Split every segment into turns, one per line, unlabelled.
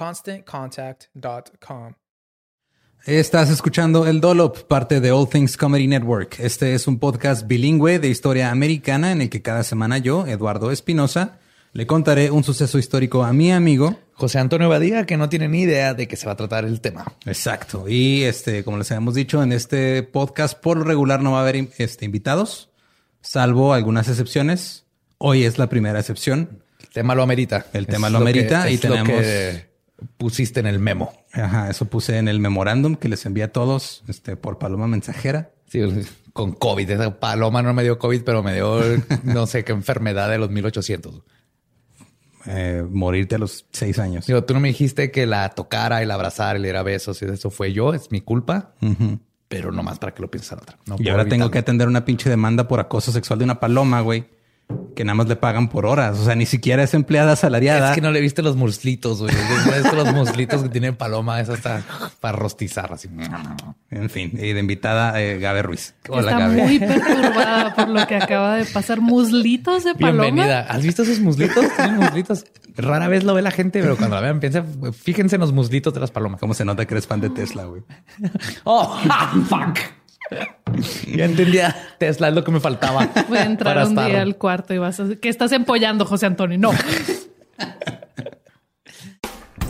ConstantContact.com.
Estás escuchando El Dolop, parte de All Things Comedy Network. Este es un podcast bilingüe de historia americana en el que cada semana yo, Eduardo Espinosa, le contaré un suceso histórico a mi amigo
José Antonio Badía, que no tiene ni idea de qué se va a tratar el tema.
Exacto. Y este, como les habíamos dicho, en este podcast por lo regular no va a haber este, invitados salvo algunas excepciones. Hoy es la primera excepción.
El tema lo amerita.
El tema lo amerita y tenemos. Lo
que pusiste en el memo.
Ajá, eso puse en el memorándum que les envía a todos este, por paloma mensajera.
Sí, con COVID. Esa paloma no me dio COVID, pero me dio no sé qué enfermedad de los 1800.
Eh, morirte a los seis años.
Digo, tú no me dijiste que la tocara y la abrazara y le diera besos y eso fue yo, es mi culpa pero no más para que lo piensen otra.
y ahora tengo que atender una pinche demanda por acoso sexual de una paloma, güey que nada más le pagan por horas. O sea, ni siquiera es empleada salariada.
Es que no le viste los muslitos, güey. los muslitos que tiene Paloma. Eso está para rostizar así.
En fin, y de invitada eh, Gabe Ruiz.
Hola, está muy perturbada por lo que acaba de pasar. Muslitos de Paloma. Bienvenida.
¿Has visto esos muslitos? Tienen muslitos. Rara vez lo ve la gente, pero cuando la vean piensa, fíjense en los muslitos de las palomas.
¿Cómo se nota que eres fan de Tesla, güey?
oh, fuck. ya entendía. Tesla es lo que me faltaba.
Voy a entrar un día al cuarto y vas a... ¿Qué estás empollando, José Antonio? No.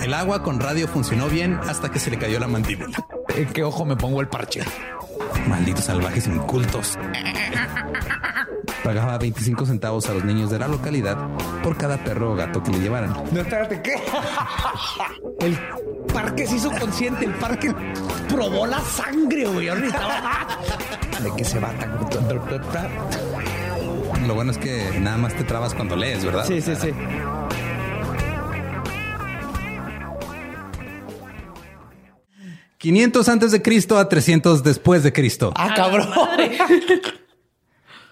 El agua con radio funcionó bien hasta que se le cayó la mandíbula.
¿En qué ojo me pongo el parche?
Malditos salvajes incultos. Pagaba 25 centavos a los niños de la localidad por cada perro o gato que le llevaran.
No, espérate, ¿qué? El parque se hizo consciente, el parque probó la sangre, güey. De que se va tan...
Lo bueno es que nada más te trabas cuando lees, ¿verdad?
Sí, sí, sí.
500 antes de Cristo a 300 después de Cristo.
Ah, cabrón.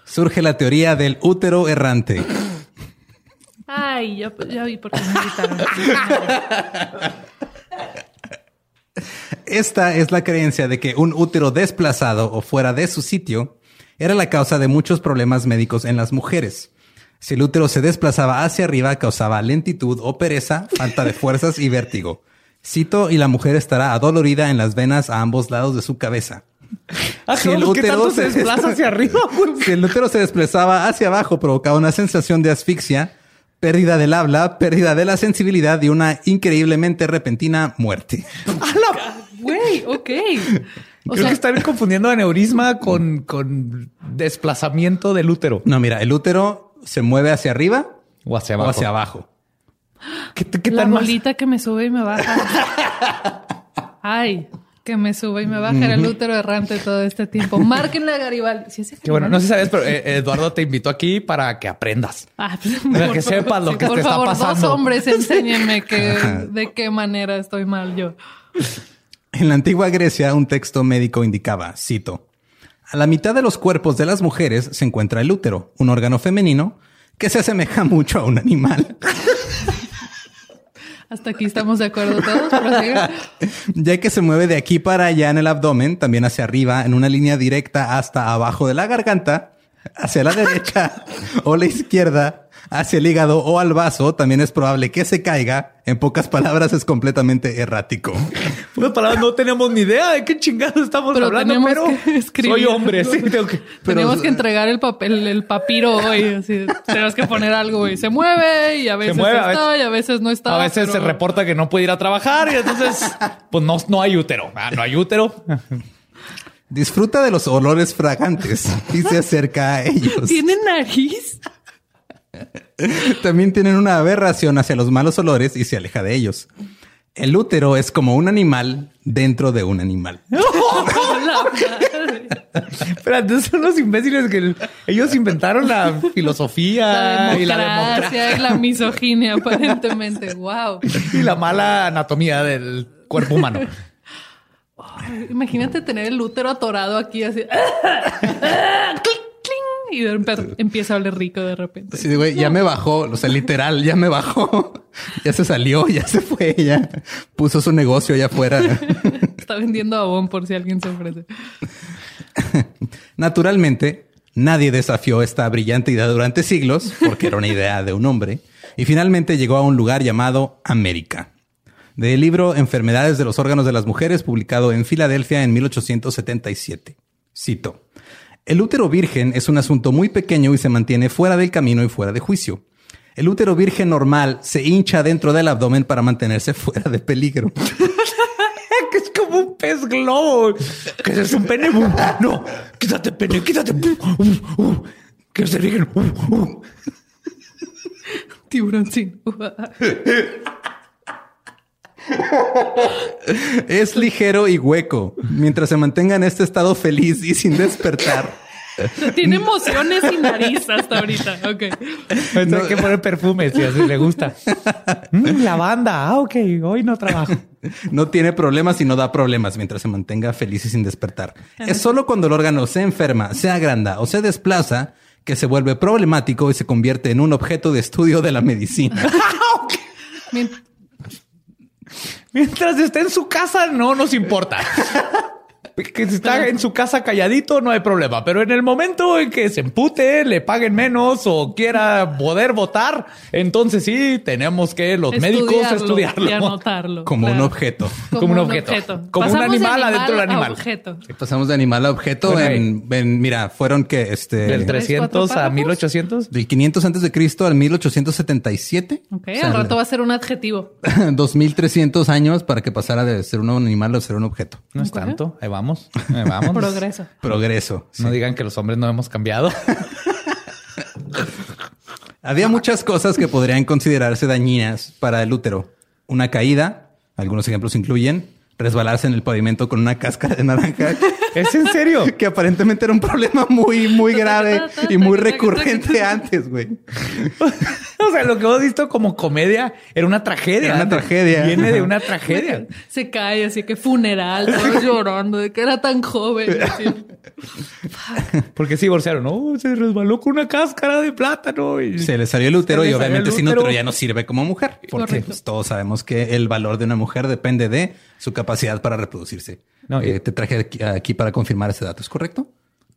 Surge la teoría del útero errante.
Ay, ya, ya vi por qué me gritaron.
Esta es la creencia de que un útero desplazado o fuera de su sitio era la causa de muchos problemas médicos en las mujeres. Si el útero se desplazaba hacia arriba, causaba lentitud o pereza, falta de fuerzas y vértigo. Cito, y la mujer estará adolorida en las venas a ambos lados de su cabeza.
Ah, si el útero se desplaza hacia arriba,
si el útero se desplazaba hacia abajo, provocaba una sensación de asfixia, pérdida del habla, pérdida de la sensibilidad y una increíblemente repentina muerte.
Güey, ok.
O Creo que están confundiendo aneurisma con, con desplazamiento del útero.
No, mira, el útero se mueve hacia arriba
O hacia
o
abajo.
hacia abajo.
¿Qué, qué
La
tan más?
bolita que me sube y me baja. Ay, que me sube y me baja. El útero errante todo este tiempo. Márquenle a Garibaldi. ¿Sí es
Que bueno, no sé si sabes, pero eh, Eduardo te invitó aquí para que aprendas.
Ah, pues,
Para
por
que sepas lo que
por
te está
favor,
pasando.
Dos hombres, enséñenme que, de qué manera estoy mal yo.
En la antigua Grecia, un texto médico indicaba, cito, a la mitad de los cuerpos de las mujeres se encuentra el útero, un órgano femenino que se asemeja mucho a un animal,
Hasta aquí estamos de acuerdo todos.
ya que se mueve de aquí para allá en el abdomen, también hacia arriba, en una línea directa hasta abajo de la garganta, hacia la derecha o la izquierda, hacia el hígado o al vaso, también es probable que se caiga. En pocas palabras, es completamente errático.
Pocas palabras, no tenemos ni idea de qué chingados estamos
Pero
hablando,
tenemos
pero
que escribir.
soy hombre, sí, tengo que...
Tenemos que entregar el papel, el papiro hoy. Así, tenemos que poner algo y se mueve y a veces
mueve, a
está
veces-
y a veces no está.
A veces se
pero-
reporta que no puede ir a trabajar y entonces, pues no, no hay útero. Ah, no hay útero.
Disfruta de los olores fragantes y se acerca a ellos.
¿Tiene nariz?
También tienen una aberración hacia los malos olores y se aleja de ellos. El útero es como un animal dentro de un animal.
Pero entonces son los imbéciles que el- ellos inventaron la filosofía
La
y la
democracia
democracia
y la misoginia, aparentemente. Wow.
y la mala anatomía del cuerpo humano.
Imagínate tener el útero atorado aquí así. Y empieza a oler rico de repente.
Sí, güey, ya me bajó, o sea, literal, ya me bajó. Ya se salió, ya se fue, ya puso su negocio allá afuera.
Está vendiendo abón por si alguien se ofrece.
Naturalmente, nadie desafió esta brillante idea durante siglos, porque era una idea de un hombre, y finalmente llegó a un lugar llamado América. Del libro Enfermedades de los órganos de las mujeres, publicado en Filadelfia en 1877. Cito. El útero virgen es un asunto muy pequeño y se mantiene fuera del camino y fuera de juicio. El útero virgen normal se hincha dentro del abdomen para mantenerse fuera de peligro.
que es como un pez globo. Que es un pene. Uh, No, quítate pene, quítate. Uh, uh, Quiero ser virgen. Uh, uh.
Es ligero y hueco. Mientras se mantenga en este estado feliz y sin despertar,
Tiene emociones y nariz hasta ahorita. Ok.
Entonces hay que poner perfume si así le gusta. Mm, lavanda. Ah, ok. Hoy no trabajo.
no tiene problemas y no da problemas mientras se mantenga feliz y sin despertar. Es solo cuando el órgano se enferma, se agranda o se desplaza que se vuelve problemático y se convierte en un objeto de estudio de la medicina.
Mien-
Mientras esté en su casa, no nos importa. Que si está en su casa calladito, no hay problema. Pero en el momento en que se empute, le paguen menos o quiera poder votar, entonces sí, tenemos que los médicos estudiarlo.
y anotarlo.
Como un objeto.
Como un objeto. Como un
Pasamos de
animal adentro del
a
animal.
objeto.
Pasamos de animal a objeto
Bueno,
en, en- mira, fueron que este
Del
tres,
300
cuatro
a
párrafos.
1800.
del 500 antes de Cristo al 1877.
Ok,
O sea,
al rato va a ser un adjetivo.
2300 años para que pasara de ser un animal a ser un objeto.
No es tanto. Ahí vamos. Vamos.
Progreso.
Progreso. sí.
No digan que los hombres no hemos cambiado.
Había muchas cosas que podrían considerarse dañinas para el útero. Una caída, algunos ejemplos incluyen resbalarse en el pavimento con una cáscara de naranja,
¿Es en serio?
que aparentemente era un problema muy, muy grave y muy recurrente antes, güey.
O sea, lo que hemos visto como comedia era una tragedia.
Era una tragedia.
Viene de una tragedia.
Se cae así que funeral, todos llorando de que era tan joven.
Porque se divorciaron. No, se resbaló con una cáscara de plátano. Y...
Se le salió el útero y obviamente sin
útero.
ya no sirve como mujer. Porque pues, todos sabemos que el valor de una mujer depende de su capacidad para reproducirse.
No, y-
Eh, te traje aquí, aquí para confirmar ese dato, ¿es correcto?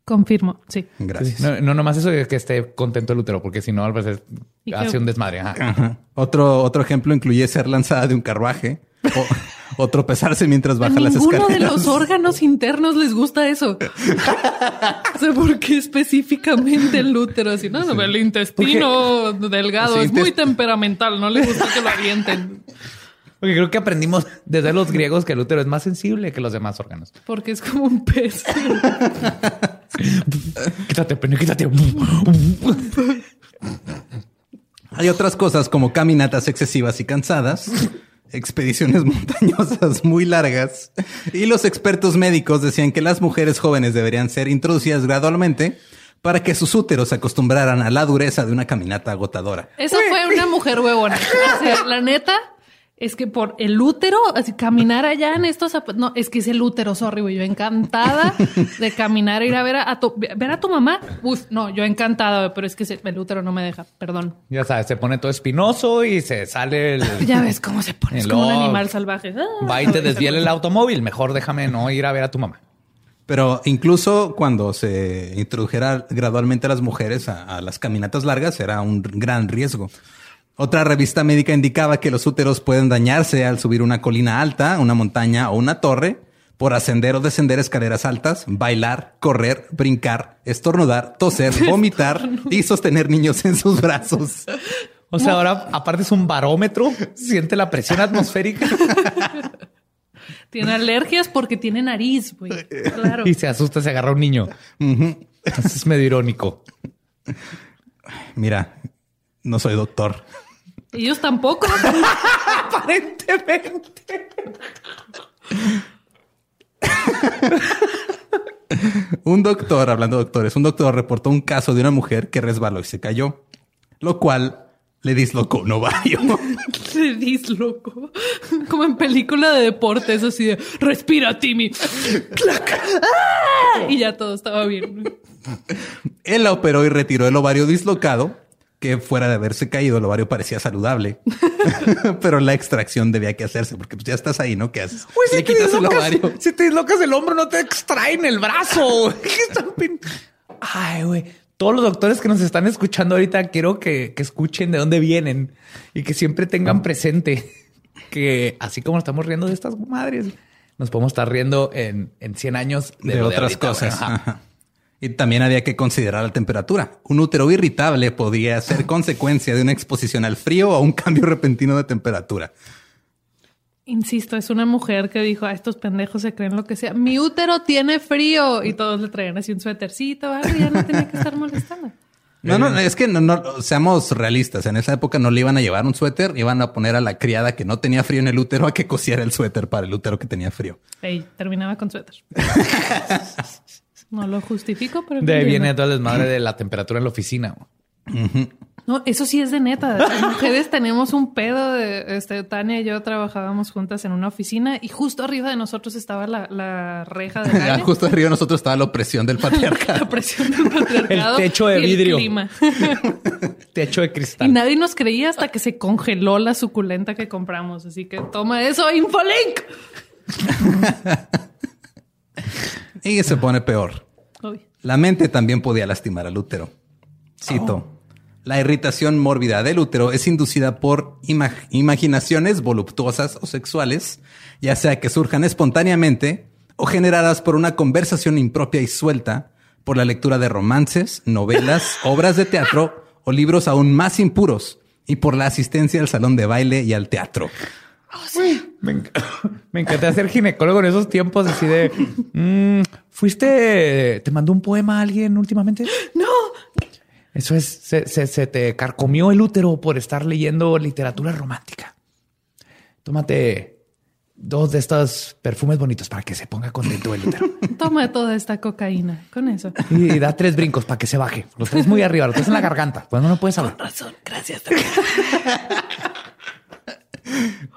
Confirmo, sí.
Gracias.
No, no, nomás eso de que esté contento el útero, porque si no, a veces
¿Y
hace
qué?
un desmadre. Ajá.
Ajá. Otro, otro ejemplo incluye ser lanzada de un carruaje o, o tropezarse mientras baja las
ninguno
escaleras.
de los órganos internos les gusta eso. o sea, ¿por qué específicamente el útero? Así, no, no, el intestino delgado
Sí,
es muy temperamental, no le gusta que lo avienten.
Porque creo que aprendimos desde los griegos que el útero es más sensible que los demás órganos.
Porque es como un pez.
Quítate, pene, quítate.
Hay otras cosas como caminatas excesivas y cansadas, expediciones montañosas muy largas, y los expertos médicos decían que las mujeres jóvenes deberían ser introducidas gradualmente para que sus úteros se acostumbraran a la dureza de una caminata agotadora.
Eso fue una mujer huevona. O sea, la neta es que por el útero, así caminar allá en estos zapatos. No, es que es el útero, sorry, güey. Yo encantada de caminar, ir a ver a, tu, ver a tu mamá. Uf, no, yo encantada, pero es que el útero no me deja. Perdón.
Ya sabes, se pone todo espinoso y se sale el.
Ya ves cómo se pone. Es como un animal salvaje.
Va y te desviela el automóvil. Mejor déjame no ir a ver a tu mamá.
Pero incluso cuando se introdujera gradualmente a las mujeres a, las caminatas largas, era un gran riesgo. Otra revista médica indicaba que los úteros pueden dañarse al subir una colina alta, una montaña o una torre, por ascender o descender escaleras altas, bailar, correr, brincar, estornudar, toser, vomitar y sostener niños en sus brazos.
O sea, ahora aparte es un barómetro, siente la presión atmosférica.
Tiene alergias porque tiene nariz, güey. Claro.
Y se asusta, se agarra un niño. es medio irónico.
Mira, no soy doctor.
Ellos tampoco.
Aparentemente.
un doctor, hablando de doctores, un doctor reportó un caso de una mujer que resbaló y se cayó, lo cual le dislocó un ovario.
Le dislocó. Como en película de deportes, así de respira, Timmy. Y ya todo estaba bien.
Él la operó y retiró el ovario dislocado, que fuera de haberse caído, el ovario parecía saludable. Pero la extracción debía que hacerse, porque pues ya estás ahí, ¿no? ¿Qué haces?
Si quitas el ovario. Si te dislocas el hombro, no te extraen el brazo. Ay, güey todos los doctores que nos están escuchando ahorita, quiero que, escuchen de dónde vienen y que siempre tengan presente que así como estamos riendo de estas madres, nos podemos estar riendo en, en 100 años
de, otras cosas. Y también había que considerar la temperatura. Un útero irritable podía ser consecuencia de una exposición al frío o un cambio repentino de temperatura.
Insisto, es una mujer que dijo a estos pendejos se creen lo que sea. Mi útero tiene frío y todos le traían así un suétercito. ya no tenía que estar molestando.
No, no, es que no, no, seamos realistas. En esa época no le iban a llevar un suéter, iban a poner a la criada que no tenía frío en el útero a que cosiera el suéter para el útero que tenía frío.
Ey, terminaba con suéter. no lo justifico, pero.
De ahí viene toda la desmadre de la temperatura en la oficina.
No, eso sí es de neta. Las mujeres tenemos un pedo de este, Tania y yo trabajábamos juntas en una oficina y justo arriba de nosotros estaba la, reja de
calle. justo arriba de nosotros estaba la opresión del patriarcado.
la presión del patriarcado.
El techo de vidrio. techo de cristal.
Y nadie nos creía hasta que se congeló la suculenta que compramos. Así que toma eso, Infolink.
Y se pone peor. La mente también podía lastimar al útero. Cito. Oh. La irritación mórbida del útero es inducida por imaginaciones voluptuosas o sexuales, ya sea que surjan espontáneamente o generadas por una conversación impropia y suelta, por la lectura de romances, novelas, obras de teatro o libros aún más impuros, y por la asistencia al salón de baile y al teatro.
Me, encanta ser ginecólogo en esos tiempos, así de... Mm, ¿Fuiste... ¿Te mandó un poema a alguien últimamente?
No,
eso es, se, se, te carcomió el útero por estar leyendo literatura romántica. Tómate dos de estos perfumes bonitos para que se ponga contento el útero.
Toma toda esta cocaína con eso.
Y da tres brincos para que se baje. Los tres muy arriba, los tres en la garganta. Pues no puedes hablar.
Con razón, gracias.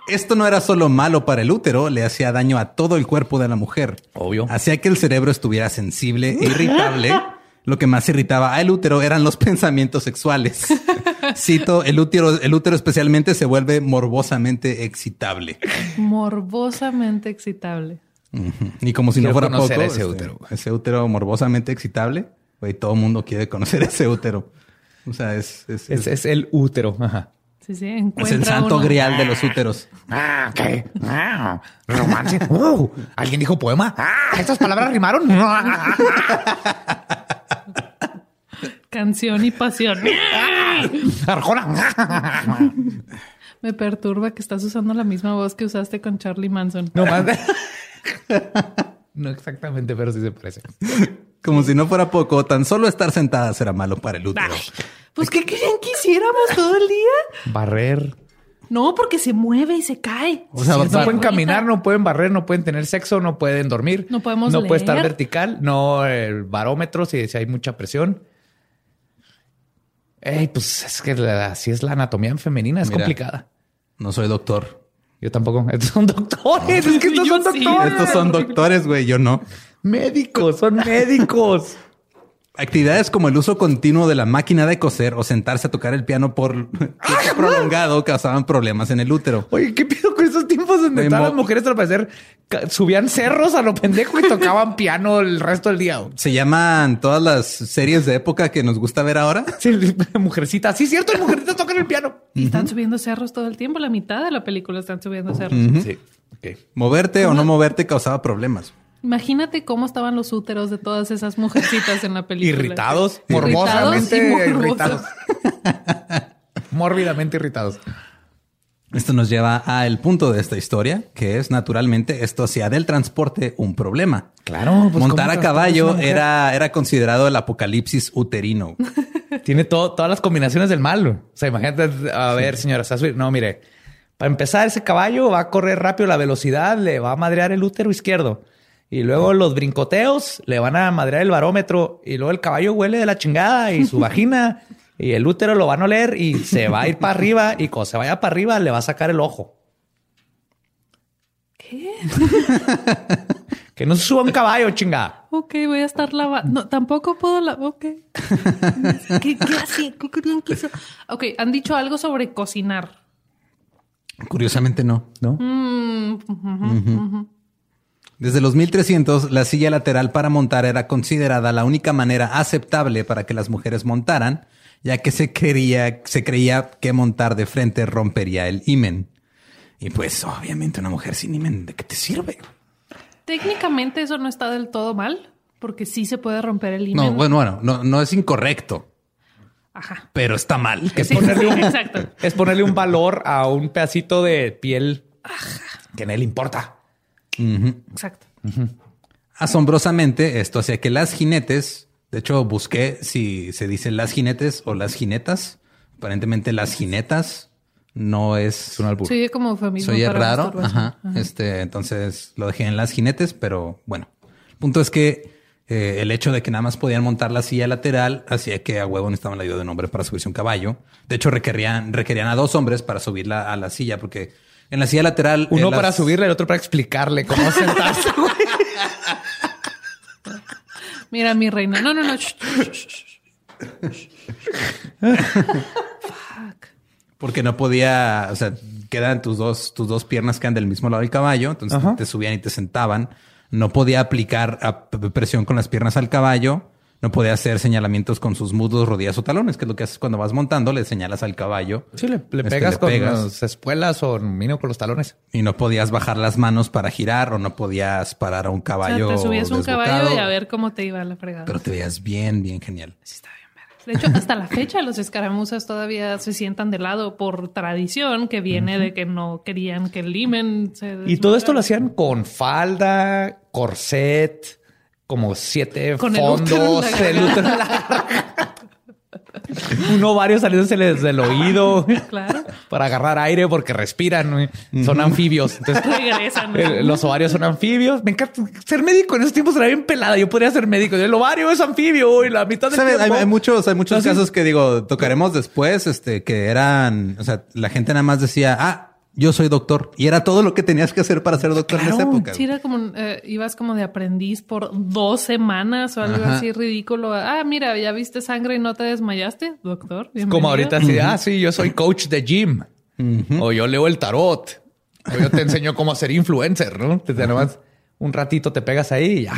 Esto no era solo malo para el útero, le hacía daño a todo el cuerpo de la mujer.
Obvio.
Hacía que el cerebro estuviera sensible e irritable lo que más irritaba al útero eran los pensamientos sexuales. Cito, el útero, el útero especialmente se vuelve morbosamente excitable.
Morbosamente excitable.
Y como si no fuera poco, ese
este, útero.
ese útero morbosamente excitable, güey, todo el mundo quiere conocer ese útero. O sea, es...
Es, el útero. Ajá.
Sí, sí,
es el santo grial de los úteros.
Ah, ¿qué? Ah, romance. Uh, ¿Alguien dijo poema? Ah, estas palabras rimaron.
Canción y pasión.
Arjona.
Me perturba que estás usando la misma voz que usaste con Charlie Manson.
No, más. no exactamente, pero sí se parece.
Como si no fuera poco, tan solo estar sentadas era malo para el útero.
Ay, pues, ¿qué querían que hiciéramos todo el día?
Barrer.
No, porque se mueve y se cae.
O sea,
no pueden caminar, no pueden barrer, no pueden tener sexo, no pueden dormir.
No podemos
No puede estar
leer.
vertical, no el barómetro si, si hay mucha presión. Ey, pues es que la- así es la anatomía femenina, es
Mira.
complicada.
no soy doctor.
Yo tampoco. Estos son doctores. Es que estos
Yo
son
sí.
doctores.
Estos son doctores, güey, yo no.
Médicos, son médicos.
Actividades como el uso continuo de la máquina de coser o sentarse a tocar el piano por tiempo prolongado causaban problemas en el útero.
Oye, ¿qué pido con esos tiempos donde todas las mujeres al parecer subían cerros a lo pendejo y tocaban piano el resto del día?
Se llaman todas las series de época que nos gusta ver ahora.
Sí, mujercita. Sí, cierto, las mujercitas tocan el piano.
Y están subiendo cerros todo el tiempo. La mitad de la película están subiendo cerros.
Sí. Ok.
Moverte o no moverte causaba problemas.
Imagínate cómo estaban los úteros de todas esas mujercitas en la película.
Irritados, morbosamente irritados. Mórbidamente irritados.
Esto nos lleva al punto de esta historia, que es naturalmente esto hacía del transporte un problema.
Claro, pues,
Montar
¿cómo
a caballo era, era considerado el apocalipsis uterino.
Tiene todo, todas las combinaciones del mal. O sea, imagínate, a ver, señora, ¿se va a subir? No, mire, para empezar, ese caballo va a correr rápido la velocidad, le va a madrear el útero izquierdo. Y luego los brincoteos le van a madrear el barómetro. Y luego el caballo huele de la chingada y su vagina y el útero lo van a oler y se va a ir para arriba. Y cuando se vaya para arriba, le va a sacar el ojo.
¿Qué?
Que no se suba un caballo, chingada.
Ok, voy a estar lavando. No, tampoco puedo lavar. Ok. ¿Qué, qué así? ¿Qué hizo? Ok, han dicho algo sobre cocinar.
Curiosamente no.
¿No?
Mm.
Desde los 1300, la silla lateral para montar era considerada la única manera aceptable para que las mujeres montaran, ya que se creía, se creía que montar de frente rompería el himen. Y pues, obviamente, una mujer sin himen, ¿de qué te sirve?
Técnicamente eso no está del todo mal, porque sí se puede romper el
No,
himen.
bueno, bueno, no, no es incorrecto,
Ajá.
pero está mal.
Es
Sí,
ponerle un,
exacto.
es ponerle un valor a un pedacito de piel que no le importa.
Exacto.
Asombrosamente, esto hacía que las jinetes, de hecho, busqué si se dice las jinetes o las jinetas. Aparentemente, las jinetas no es
un albur.
Sí, como eufemismo
Soy
para
raro. Ajá. Este, entonces lo dejé en las jinetes, pero bueno. El punto es que eh, el hecho de que nada más podían montar la silla lateral hacía que a huevo necesitaban la ayuda de un hombre para subirse a un caballo. De hecho, requerían, requerían a dos hombres para subirla a la silla, porque en la silla lateral.
Uno
eh, las-
para subirle, el otro para explicarle cómo sentarse.
Mira, mi reina. No, no, no. Fuck.
Porque no podía, o sea, quedan tus dos, tus dos piernas quedan del mismo lado del caballo, entonces
Ajá.
te subían y te sentaban. No podía aplicar a- presión con las piernas al caballo. No podía hacer señalamientos con sus muslos, rodillas o talones, que es lo que haces cuando vas montando, le señalas al caballo.
Sí, le, le
Este,
pegas
le
con
pegas.
las espuelas o mínimo con los talones.
Y no podías bajar las manos para girar o no podías parar a un
O sea,
caballo.
te subías un caballo y a ver cómo te iba la fregada.
Pero te veías bien, bien genial.
Sí, está bien. De hecho, hasta la fecha los escaramuzas todavía se sientan de lado por tradición que viene de que no querían que el limen se
Y todo esto lo hacían con falda, corset, como siete
Con
fondos, el útero en la- un ovario saliéndose desde el oído
Claro.
para agarrar aire porque respiran, son anfibios. Entonces,
Regresan.
los ovarios son anfibios. Me encanta ser médico en esos tiempos era bien pelada. Yo podría ser médico. El ovario es anfibio y la mitad del
¿Sabes? Hay,
tiempo-
hay muchos, hay muchos
Así.
casos que digo, tocaremos después, este, que eran, o sea, la gente nada más decía, ah, yo soy doctor. Y era todo lo que tenías que hacer para ser doctor en esa época.
Sí, era como, eh, ibas como de aprendiz por dos semanas o algo
Ajá.
así ridículo. Ah, mira, ya viste sangre y no te desmayaste, doctor.
Es como ahorita así, ah, sí, yo soy coach de gym. O yo leo el tarot. O yo te enseño cómo ser influencer, ¿no? Te, te nomás un ratito te pegas ahí y ya.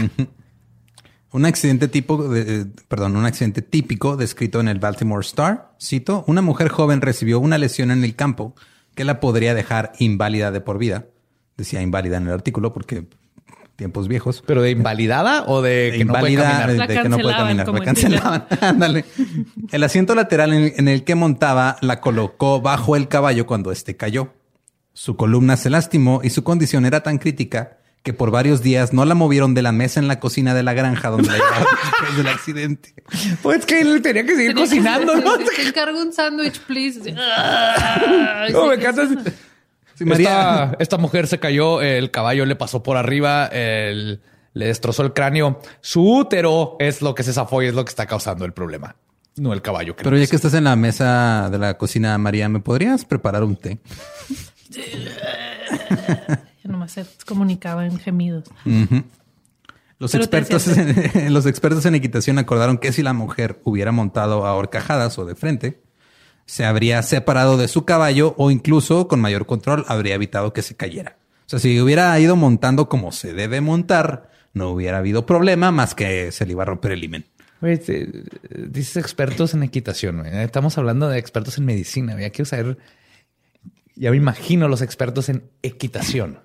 Un accidente tipo, de- eh, perdón, un accidente típico descrito en el Baltimore Star. Cito, una mujer joven recibió una lesión en el campo que la podría dejar inválida de por vida. Decía inválida en el artículo porque tiempos viejos.
Pero de invalidada o de que no puede
Inválida
caminar.
de, que no puede
cancelaban,
caminar. La cancelaban. Ándale. El asiento lateral en, en el que montaba la colocó bajo el caballo cuando éste cayó. Su columna se lastimó y su condición era tan crítica que por varios días no la movieron de la mesa en la cocina de la granja donde la llevaron después del accidente.
Pues que él tenía que seguir
Tenía que-
cocinando, ¿no?
Te encargo un sándwich, please.
No, me
sí,
María-
Esta, esta mujer se cayó, el caballo le pasó por arriba, el- le destrozó el cráneo. Su útero es lo que se zafó y es lo que está causando el problema. No el caballo. que
Pero ya que estás en la mesa de la cocina, María, ¿me podrías preparar un té?
Ya nomás se comunicaba en gemidos.
Los
Pero
expertos, en, los expertos en equitación acordaron que si la mujer hubiera montado a horcajadas o de frente, se habría separado de su caballo o incluso con mayor control habría evitado que se cayera. O sea, si hubiera ido montando como se debe montar, no hubiera habido problema más que se le iba a romper el himen.
Güey, te- dices expertos en equitación. Estamos hablando de expertos en medicina. Ya quiero saber. Ya me imagino los expertos en equitación.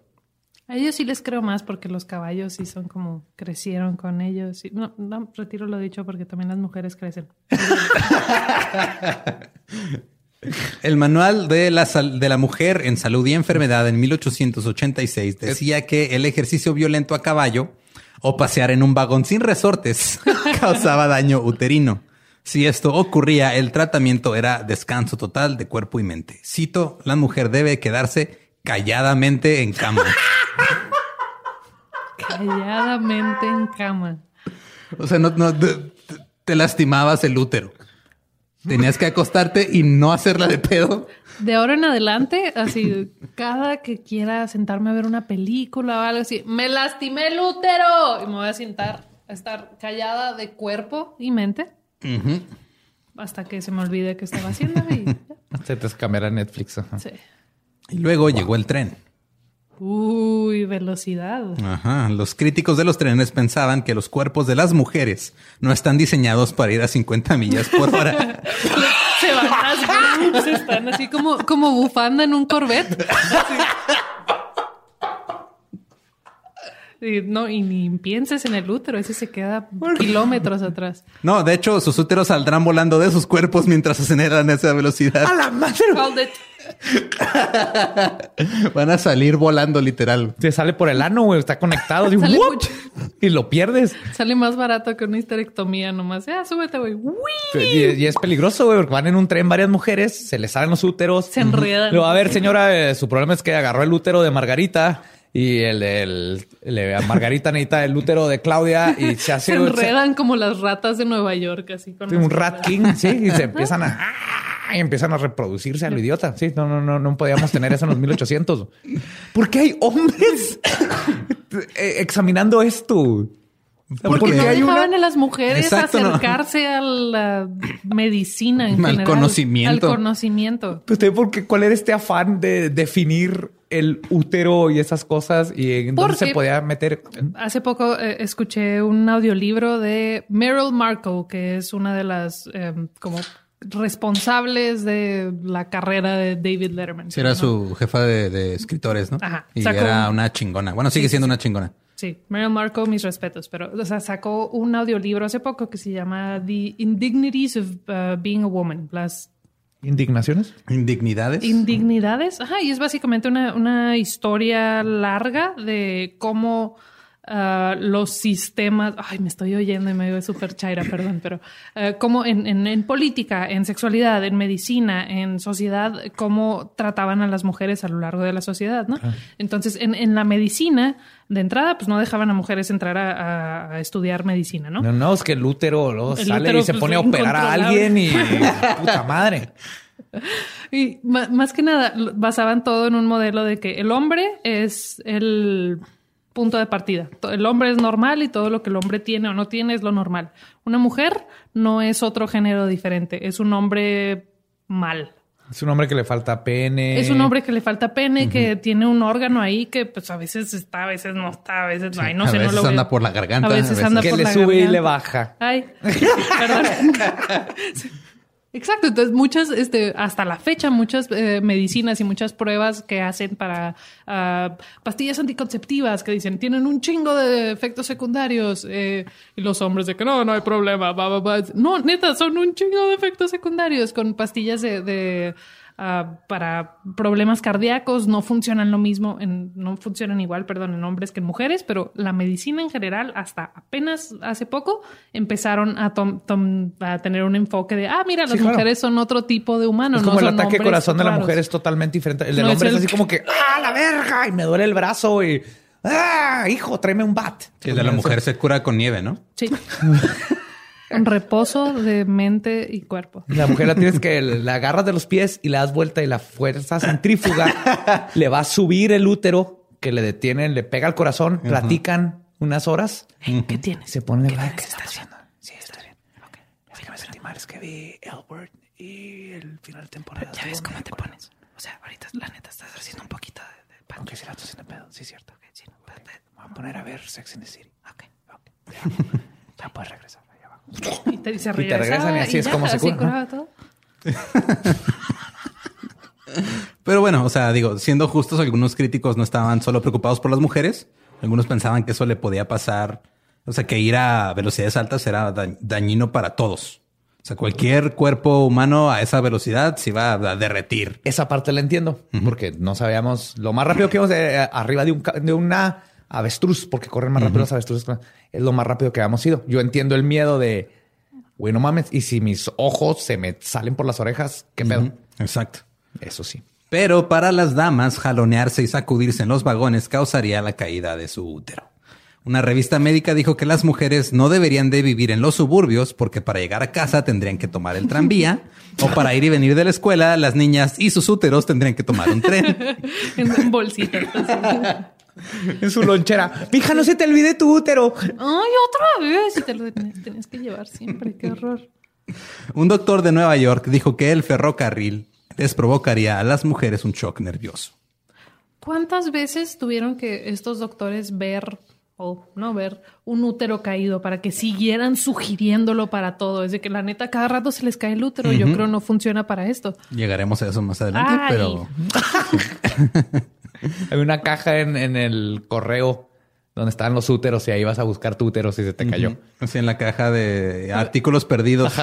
A ellos sí les creo más porque los caballos sí son como crecieron con ellos. No, no, retiro lo dicho porque también las mujeres crecen.
El manual de la, de la mujer en salud y enfermedad en 1886 decía que el ejercicio violento a caballo o pasear en un vagón sin resortes causaba daño uterino. Si esto ocurría, el tratamiento era descanso total de cuerpo y mente. Cito, la mujer debe quedarse calladamente en cama.
Calladamente en cama.
O sea, no, no te, te lastimabas el útero. Tenías que acostarte y no hacerla de pedo.
De ahora en adelante, así, cada que quiera sentarme a ver una película o algo así, me lastimé el útero y me voy a sentar a estar callada de cuerpo y mente hasta que se me olvide qué estaba haciendo y.
Se te cambiar a Netflix. ajá.
Sí.
Y luego llegó el tren.
Uy, velocidad.
Ajá. Los críticos de los trenes pensaban que los cuerpos de las mujeres no están diseñados para ir a 50 millas por hora.
Se van las boobs, están así como, como bufanda en un Corvette. Y no, y ni pienses en el útero, ese se queda kilómetros atrás.
No, de hecho, sus úteros saldrán volando de sus cuerpos mientras aceleran a esa velocidad.
¡A la madre!
Van a salir volando literal.
Te sale por el ano, güey. Está conectado. Y,
Sale
¡wup!
mucho.
y lo pierdes.
Sale más barato que una histerectomía nomás. Ya, súbete, güey.
Y, y es peligroso, güey, porque van en un tren varias mujeres, se les salen los úteros.
Se enredan.
Luego, a ver, señora, eh, su problema es que agarró el útero de Margarita y el de el, el Margarita necesita el útero de Claudia y se hace
Se enredan como las ratas de Nueva York, así con
un rat king, sí, y se empiezan a y empiezan a reproducirse a lo idiota. Sí, no, no, no, no podíamos tener eso en los 1800. ¿Por qué hay hombres eh, examinando esto?
Porque
Porque
no
hay
dejaban a las mujeres
Exacto, no.
acercarse a la medicina en
Al
general.
conocimiento.
Al conocimiento.
¿Usted por qué? ¿Cuál era este afán de definir el útero y esas cosas? ¿Y en dónde
Porque-
se podía meter?
Hace poco eh, escuché un audiolibro de Meryl Markle, que es una de las eh, como responsables de la carrera de David Letterman.
Sí, era
¿no?
su jefa de, de escritores, ¿no?
Ajá.
Y
Sacó
era
un-
una chingona. Bueno, sigue
Sí,
siendo
sí,
una chingona.
Sí, Meryl Markle, mis respetos, pero o sea, sacó un audiolibro hace poco que se llama The Indignities of uh, Being a Woman, las
¿Indignaciones?
Indignidades.
indignidades. Ajá, y es básicamente una, una historia larga de cómo ah, los sistemas. Ay, me estoy oyendo y me veo súper chaira, perdón, pero ah, cómo en, en- en política, en sexualidad, en medicina, en sociedad, cómo trataban a las mujeres a lo largo de la sociedad, ¿no? Entonces, en, en la medicina, de entrada, pues no dejaban a mujeres entrar a, a- a estudiar medicina, ¿no?
No, no, es que el útero luego
El
sale
útero,
y se
pues,
pone a operar a alguien y puta madre.
Y más que nada, basaban todo en un modelo de que el hombre es el punto de partida. El hombre es normal y todo lo que el hombre tiene o no tiene es lo normal. Una mujer no es otro género diferente, es un hombre mal.
Es un hombre que le falta pene.
Es un hombre que le falta pene, que tiene un órgano ahí que pues a veces está, a veces no está, a veces no, ay, no
a
sé, no
veces
lo veo.
anda por la garganta,
A veces,
a veces-
anda
que
por
le
la
sube y
garganta.
le baja.
Ay, perdón. Exacto, entonces muchas, este, hasta la fecha, muchas eh, medicinas y muchas pruebas que hacen para ah, pastillas anticonceptivas que dicen tienen un chingo de efectos secundarios eh, y los hombres de que no, no hay problema, va, va, va. no, neta, son un chingo de efectos secundarios con pastillas de, de ah, para problemas cardíacos, no funcionan lo mismo, en, no funcionan igual, perdón, en hombres que en mujeres, pero la medicina en general, hasta apenas hace poco, empezaron a, tom- tom- a tener un enfoque de, ah, mira, las
claro.
mujeres son otro tipo de humanos.
Es como
no
el
son
ataque
hombres
corazón de la
raros".
mujer es totalmente diferente. El del
No,
hombre
es
así como que, ¡ah, la verga! Y me duele el brazo y, ¡ah, hijo, tráeme un bat!
El de la mujer se cura con nieve, ¿no?
Sí. Un reposo de mente y cuerpo.
La mujer la tienes que la agarras de los pies y le das vuelta y la fuerza centrífuga le va a subir el útero que le detienen, le pega al corazón, platican unas horas
¿Qué tienes?
se ponen a ¿qué está pasando? Sí, está bien. Ok. Así que me sentí mal. Es que vi Elbert y el final de temporada.
Ya ves cómo te pones. O sea, ahorita la neta estás haciendo un poquito de, de
Aunque sí la estoy haciendo pedo. Sí, es cierto. Ok, sí, no. Me voy a poner a ver Sex in the City. Ok. ok. Ya, ya puedes regresar.
Y te, y se
Y te regresan y así es
ya,
como se cura,
curaba todo.
Pero bueno, o sea, digo, siendo justos, algunos críticos no estaban solo preocupados por las mujeres. Algunos pensaban que eso le podía pasar, o sea, que ir a velocidades altas era da- dañino para todos. O sea, cualquier cuerpo humano a esa velocidad se iba a derretir.
Esa parte la entiendo porque no sabíamos lo más rápido que íbamos de, arriba de, un, de una avestruz, porque corren más rápido las avestruces. Es lo más rápido que habíamos ido. Yo entiendo el miedo de, güey, no mames. Y si mis ojos se me salen por las orejas, qué pedo.
Exacto.
Eso sí.
Pero para las damas, jalonearse y sacudirse en los vagones causaría la caída de su útero. Una revista médica dijo que las mujeres no deberían de vivir en los suburbios porque para llegar a casa tendrían que tomar el tranvía o para ir y venir de la escuela las niñas y sus úteros tendrían que tomar un tren.
En un bolsito.
En su lonchera. Mija, no se te olvide tu útero.
Ay, otra vez. Y te lo tenías, tenías que llevar siempre. Qué horror.
Un doctor de Nueva York dijo que el ferrocarril les provocaría a las mujeres un shock nervioso.
¿Cuántas veces tuvieron que estos doctores ver o no ver un útero caído para que siguieran sugiriéndolo para todo? Es de que la neta cada rato se les cae el útero. Yo creo no funciona para esto.
Llegaremos a eso más adelante,
Ay.
pero
Hay una caja en, en el correo donde estaban los úteros y ahí vas a buscar tu útero si se te cayó.
así en la caja de artículos perdidos.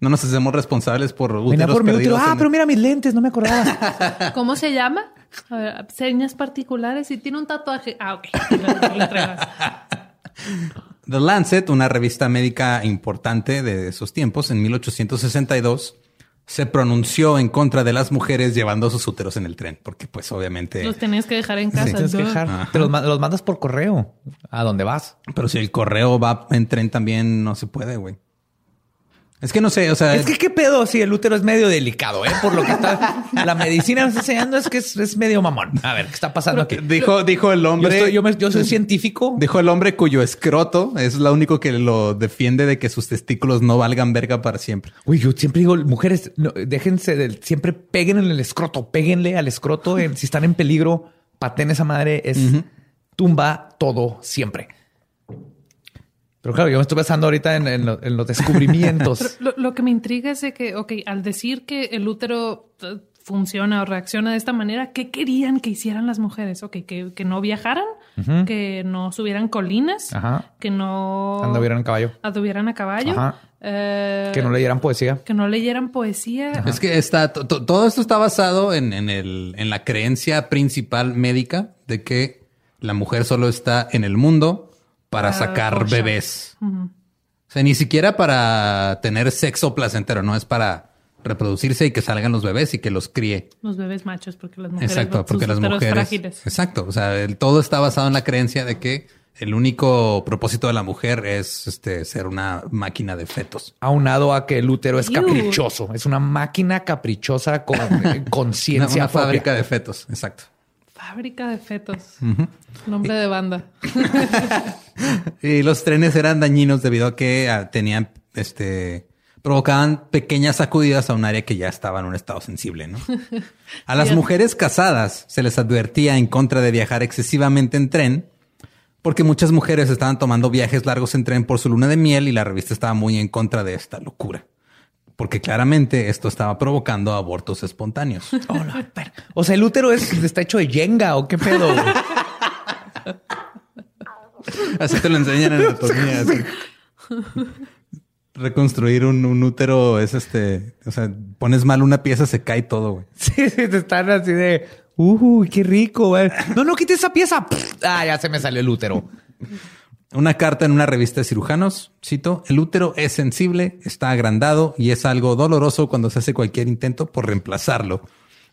No nos hacemos responsables por úteros
Venía por mi útero. Ah,
en-
pero mira mis lentes, no me acordaba.
¿Cómo se llama? A ver, señas particulares y tiene un tatuaje. Ah, ok.
The Lancet, una revista médica importante de esos tiempos, en 1862, se pronunció en contra de las mujeres llevando sus úteros en el tren, porque pues obviamente...
Los tenías que dejar en casa.
Tienes que dejar. Te los, los mandas por correo. ¿A dónde vas?
Pero si el correo va en tren también no se puede, güey. Es que no sé, o sea...
Es que qué pedo si el útero es medio delicado, ¿eh? Por lo que está la medicina me está enseñando es que es, es medio mamón. A ver, ¿qué está pasando aquí?
Dijo, dijo el
Yo,
hombre...
estoy- yo me- yo soy científico.
Dijo el hombre cuyo escroto es lo único que lo defiende de que sus testículos no valgan verga para siempre.
Uy, yo siempre digo, mujeres, no, déjense del, siempre peguen en el escroto, péguenle al escroto. en- si están en peligro, paten esa madre, es tumba todo siempre. Pero claro, yo me estoy pensando ahorita en, en lo- en los descubrimientos.
Lo, lo que me intriga es de que, ok, al decir que el útero eh, funciona o reacciona de esta manera, ¿qué querían que hicieran las mujeres? Ok, que, que no viajaran, que no subieran colinas,
Ajá.
que no
Anduvieron en caballo.
anduvieran a caballo,
Ajá.
eh,
Que no leyeran poesía.
que no leyeran poesía.
Es que está to- to- todo esto está basado en, en el, en la creencia principal médica de que la mujer solo está en el mundo para sacar bebés. O sea, ni siquiera para tener sexo placentero, no es para reproducirse y que salgan los bebés y que los críe.
Los bebés machos, porque las mujeres
Exacto,
sus
porque las mujeres.
frágiles.
Exacto. O sea, el- todo está basado en la creencia de que el único propósito de la mujer es este, ser una máquina de fetos.
Aunado a que el útero es caprichoso. Es una máquina caprichosa con
Una,
conciencia
una
propia.
fábrica de fetos. Exacto.
Fábrica de fetos. Nombre de banda.
Y los trenes eran dañinos debido a que ah, tenían, este, provocaban pequeñas sacudidas a un área que ya estaba en un estado sensible, ¿no? A las mujeres casadas se les advertía en contra de viajar excesivamente en tren, porque muchas mujeres estaban tomando viajes largos en tren por su luna de miel y la revista estaba muy en contra de esta locura. Porque claramente esto estaba provocando abortos espontáneos.
Oh, no. O sea, el útero es, está hecho de yenga o qué pedo.
Así te lo enseñan en anatomía. así. reconstruir un, un útero es este, o sea, pones mal una pieza, se cae todo, güey.
Sí, sí, te están así de, uh, qué rico, güey. No, no, quite esa pieza. Ah, ya se me salió el útero.
Una carta en una revista de cirujanos, cito, el útero es sensible, está agrandado y es algo doloroso cuando se hace cualquier intento por reemplazarlo.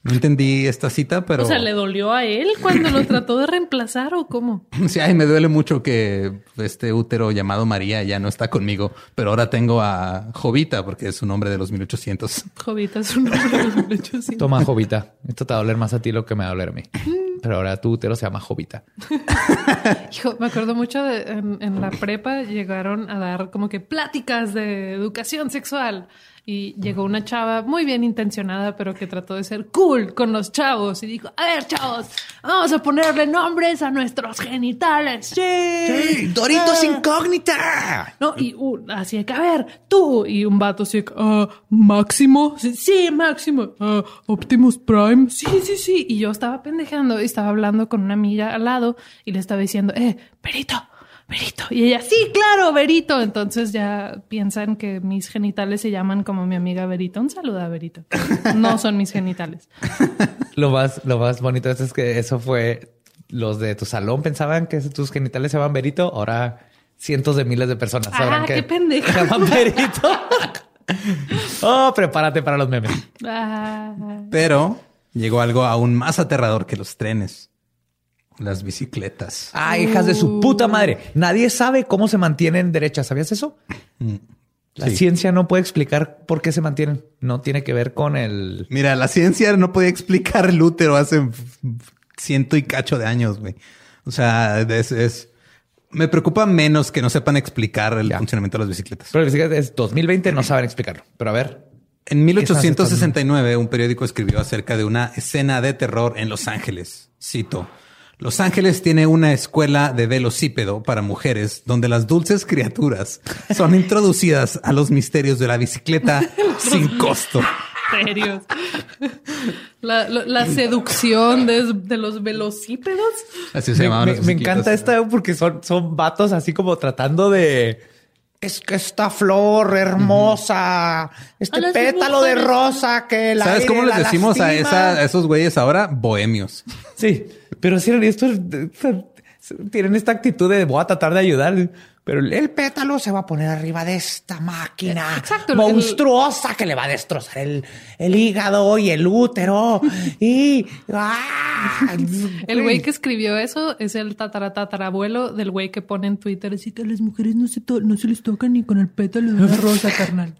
No entendí esta cita, pero...
O sea, ¿le dolió a él cuando lo trató de reemplazar o cómo?
Sí, ay, me duele mucho que este útero llamado María ya no está conmigo, pero ahora tengo a Jovita porque es un hombre de los 1800.
Jovita es un nombre de los 1800.
Toma, Jovita. Esto te va a doler más a ti lo que me va a doler a mí. Pero ahora tu útero se llama Jovita.
Hijo, me acuerdo mucho de en, en la prepa llegaron a dar como que pláticas de educación sexual y llegó una chava muy bien intencionada, pero que trató de ser cool con los chavos y dijo, a ver, chavos, vamos a ponerle nombres a nuestros genitales. Sí.
Doritos
Ah.
incógnita.
No, y uh, así de que, a ver, tú. Y un vato así ah, Máximo. Sí, sí, Máximo. Ah, Optimus Prime. Sí, sí, sí. Y yo estaba pendejando y estaba hablando con una amiga al lado y le estaba diciendo, eh, Berito, Berito. Y ella, sí, claro, Berito. Entonces ya piensan que mis genitales se llaman como mi amiga Berito. Un saludo a Berito. No son mis genitales.
Lo más, lo más bonito es que eso fue los de tu salón pensaban que tus genitales se llaman Berito. Ahora cientos de miles de personas
Ah,
sabrán que
qué pendejo.
se llaman Berito. oh, prepárate para los memes.
Ah,
Pero llegó algo aún más aterrador que los trenes. Las bicicletas.
Ah, hijas de su puta madre. Nadie sabe cómo se mantienen derechas. ¿Sabías eso? La
Sí.
ciencia no puede explicar por qué se mantienen. No tiene que ver con el.
Mira, la ciencia no podía explicar el útero hace ciento y cacho de años, güey. O sea, es, es- me preocupa menos que no sepan explicar el
Ya.
funcionamiento de las bicicletas.
Pero es 2020, no saben explicarlo. Pero a ver,
En 1869, un periódico escribió acerca de una escena de terror en Los Ángeles. Cito. Los Ángeles tiene una escuela de velocípedo para mujeres donde las dulces criaturas son introducidas a los misterios de la bicicleta sin costo.
serios. La, la- la seducción de, de los velocípedos.
Así se
me,
llamaban
me- encanta esta porque son, son vatos así como tratando de. Es que esta flor hermosa, este pétalo de rosa que la
¿Sabes cómo les
la
decimos a,
lastima.
esa- a esos güeyes ahora? Bohemios.
Sí, pero sí, esto tienen esta actitud de voy a tratar de ayudar, pero el pétalo se va a poner arriba de esta máquina
Exacto, el-
monstruosa que le va a destrozar el, el hígado y el útero y ¡ah!
El güey que escribió eso es el tataratatarabuelo del güey que pone en Twitter así que a las mujeres no se, to- no se les toca ni con el pétalo de una rosa, carnal.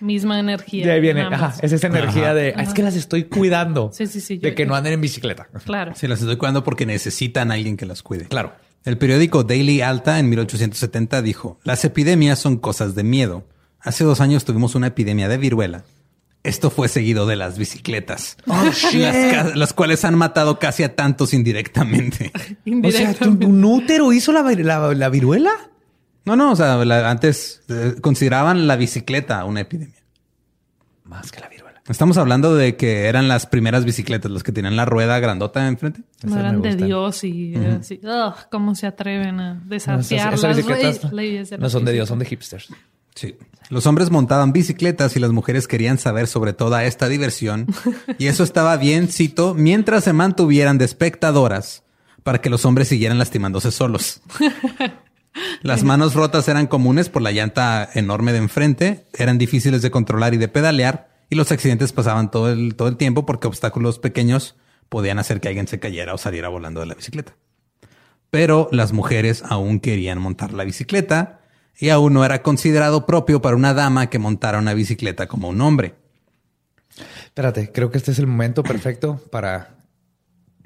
Misma energía.
de ahí viene, ajá, es esa energía de "Ah, es que las estoy cuidando
Sí, sí, sí,
de
yo-
que no anden en bicicleta.
Claro.
Se las estoy cuidando porque necesitan a alguien que las cuide.
Claro.
El periódico Daily Alta en 1870 dijo, las epidemias son cosas de miedo. Hace dos años tuvimos una epidemia de viruela. Esto fue seguido de las bicicletas, las, ca- las cuales han matado casi a tantos indirectamente.
O sea, ¿tu,
Indirectamente.
un útero hizo la, vi- la- la viruela?
No, no, o sea, la- antes eh, consideraban la bicicleta una epidemia.
Más que la viruela.
Estamos hablando de que eran las primeras bicicletas, las que tenían la rueda grandota enfrente.
no eran de. Dios y así. ugh, ¿Cómo se atreven a
No, esas-
desafiar
esas
las leyes
no son de Dios, son de hipsters.
Sí. Los hombres montaban bicicletas y las mujeres querían saber sobre toda esta diversión. Y eso estaba bien, cito, mientras se mantuvieran de espectadoras para que los hombres siguieran lastimándose solos. Las manos rotas eran comunes por la llanta enorme de enfrente, eran difíciles de controlar y de pedalear, y los accidentes pasaban todo el, todo el tiempo porque obstáculos pequeños podían hacer que alguien se cayera o saliera volando de la bicicleta. Pero las mujeres aún querían montar la bicicleta y aún no era considerado propio para una dama que montara una bicicleta como un hombre.
Espérate, creo que este es el momento perfecto para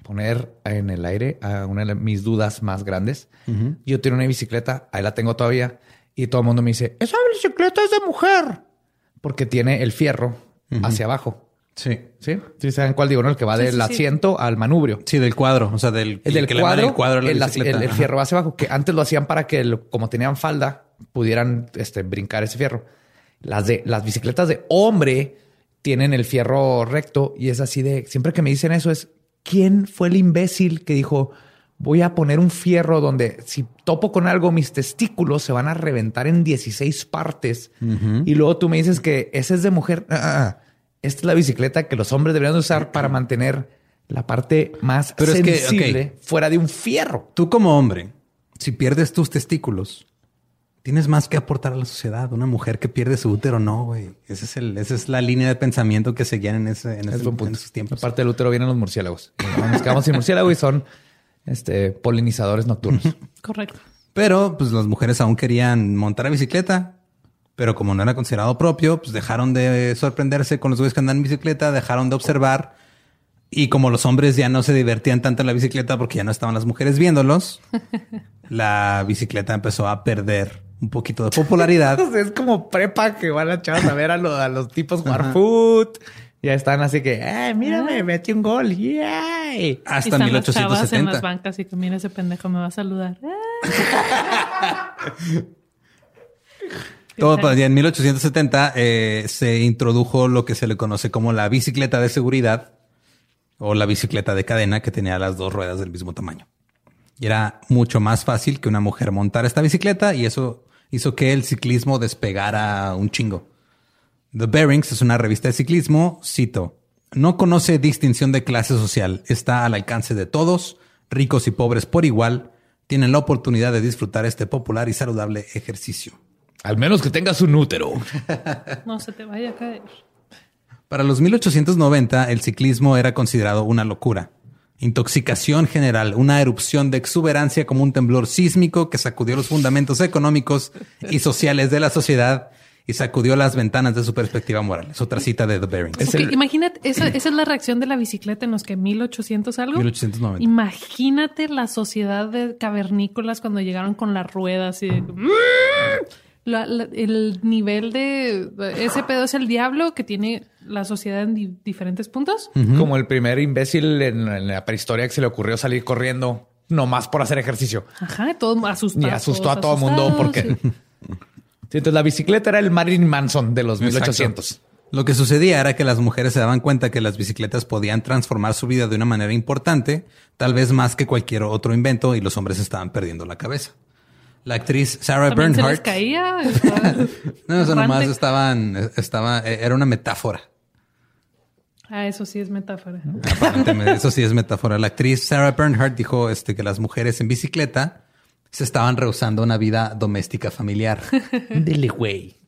poner en el aire a una de mis dudas más grandes. Yo tengo una bicicleta, ahí la tengo todavía, y todo el mundo me dice, esa bicicleta es de mujer, porque tiene el fierro hacia abajo.
Sí.
¿Sí? ¿Sí saben cuál digo? ¿no? El que va
Sí,
del
sí, sí.
asiento al manubrio.
Sí, del cuadro, o sea, del,
El del
que le dan
cuadro,
el cuadro la
el, el- el fierro va hacia abajo, que antes lo hacían para que, lo- como tenían falda, pudieran este, brincar ese fierro. Las de las bicicletas de hombre tienen el fierro recto y es así de siempre que me dicen eso es quién fue el imbécil que dijo voy a poner un fierro donde si topo con algo, mis testículos se van a reventar en 16 partes. Y luego tú me dices que esa es de mujer. Ah, ah, ah. esta es la bicicleta que los hombres deberían usar para mantener la parte más
Pero es que,
sensible fuera de un fierro.
Tú como hombre, si pierdes tus testículos, tienes más que aportar a la sociedad. Una mujer que pierde su útero, no, güey. Ese es el, esa es la línea de pensamiento que seguían en, ese, en,
Es
ese- en esos tiempos.
Aparte del útero vienen los murciélagos. Nos quedamos sin murciélago y son este, polinizadores nocturnos.
Correcto.
Pero pues las mujeres aún querían montar a bicicleta, pero como no era considerado propio, pues dejaron de sorprenderse con los güeyes que andan en bicicleta, dejaron de observar. Y como los hombres ya no se divertían tanto en la bicicleta porque ya no estaban las mujeres viéndolos, la bicicleta empezó a perder un poquito de popularidad.
es como prepa que van a chavas a ver a, lo- a los tipos jugar foot. Ya están así que, eh, mírame, metí un gol. Yay.
Y
Hasta
están las chavas en
1870.
las bancas y que mira ese pendejo me va a saludar.
Todo para- ya en 1870 eh, se introdujo lo que se le conoce como la bicicleta de seguridad o la bicicleta de cadena que tenía las dos ruedas del mismo tamaño. Y era mucho más fácil que una mujer montara esta bicicleta y eso hizo que el ciclismo despegara un chingo. The Bearings es una revista de ciclismo, cito, no conoce distinción de clase social, está al alcance de todos, ricos y pobres por igual, tienen la oportunidad de disfrutar este popular y saludable ejercicio.
Al menos que tengas un útero.
No se te vaya a caer.
Para los 1890, el ciclismo era considerado una locura. Intoxicación general, una erupción de exuberancia como un temblor sísmico que sacudió los fundamentos económicos y sociales de la sociedad y sacudió las ventanas de su perspectiva moral. Es otra cita de The Bearings.
Es
Ok,
el-
Imagínate, esa, esa es la reacción de la bicicleta en los que 1800 algo.
1890.
Imagínate la sociedad de cavernícolas cuando llegaron con las ruedas y de- La- la- el nivel de ese pedo es el diablo que tiene la sociedad en di- diferentes puntos.
Como el primer imbécil en, en la prehistoria que se le ocurrió salir corriendo nomás por hacer ejercicio.
Ajá, todo asustado.
Y asustó a todo el mundo porque...
sí.
Sí, entonces la bicicleta era el Marilyn Manson de los
Exacto.
1800.
Lo que sucedía era que las mujeres se daban cuenta que las bicicletas podían transformar su vida de una manera importante, tal vez más que cualquier otro invento, y los hombres estaban perdiendo la cabeza. La actriz Sarah
También se les
Bernhardt.
caía.
No, eso nomás estaban, estaba, era una metáfora.
Ah, eso sí es metáfora.
Aparentemente, eso sí es metáfora. La actriz Sarah Bernhardt dijo este, que las mujeres en bicicleta se estaban rehusando una vida doméstica familiar.
Dele, güey.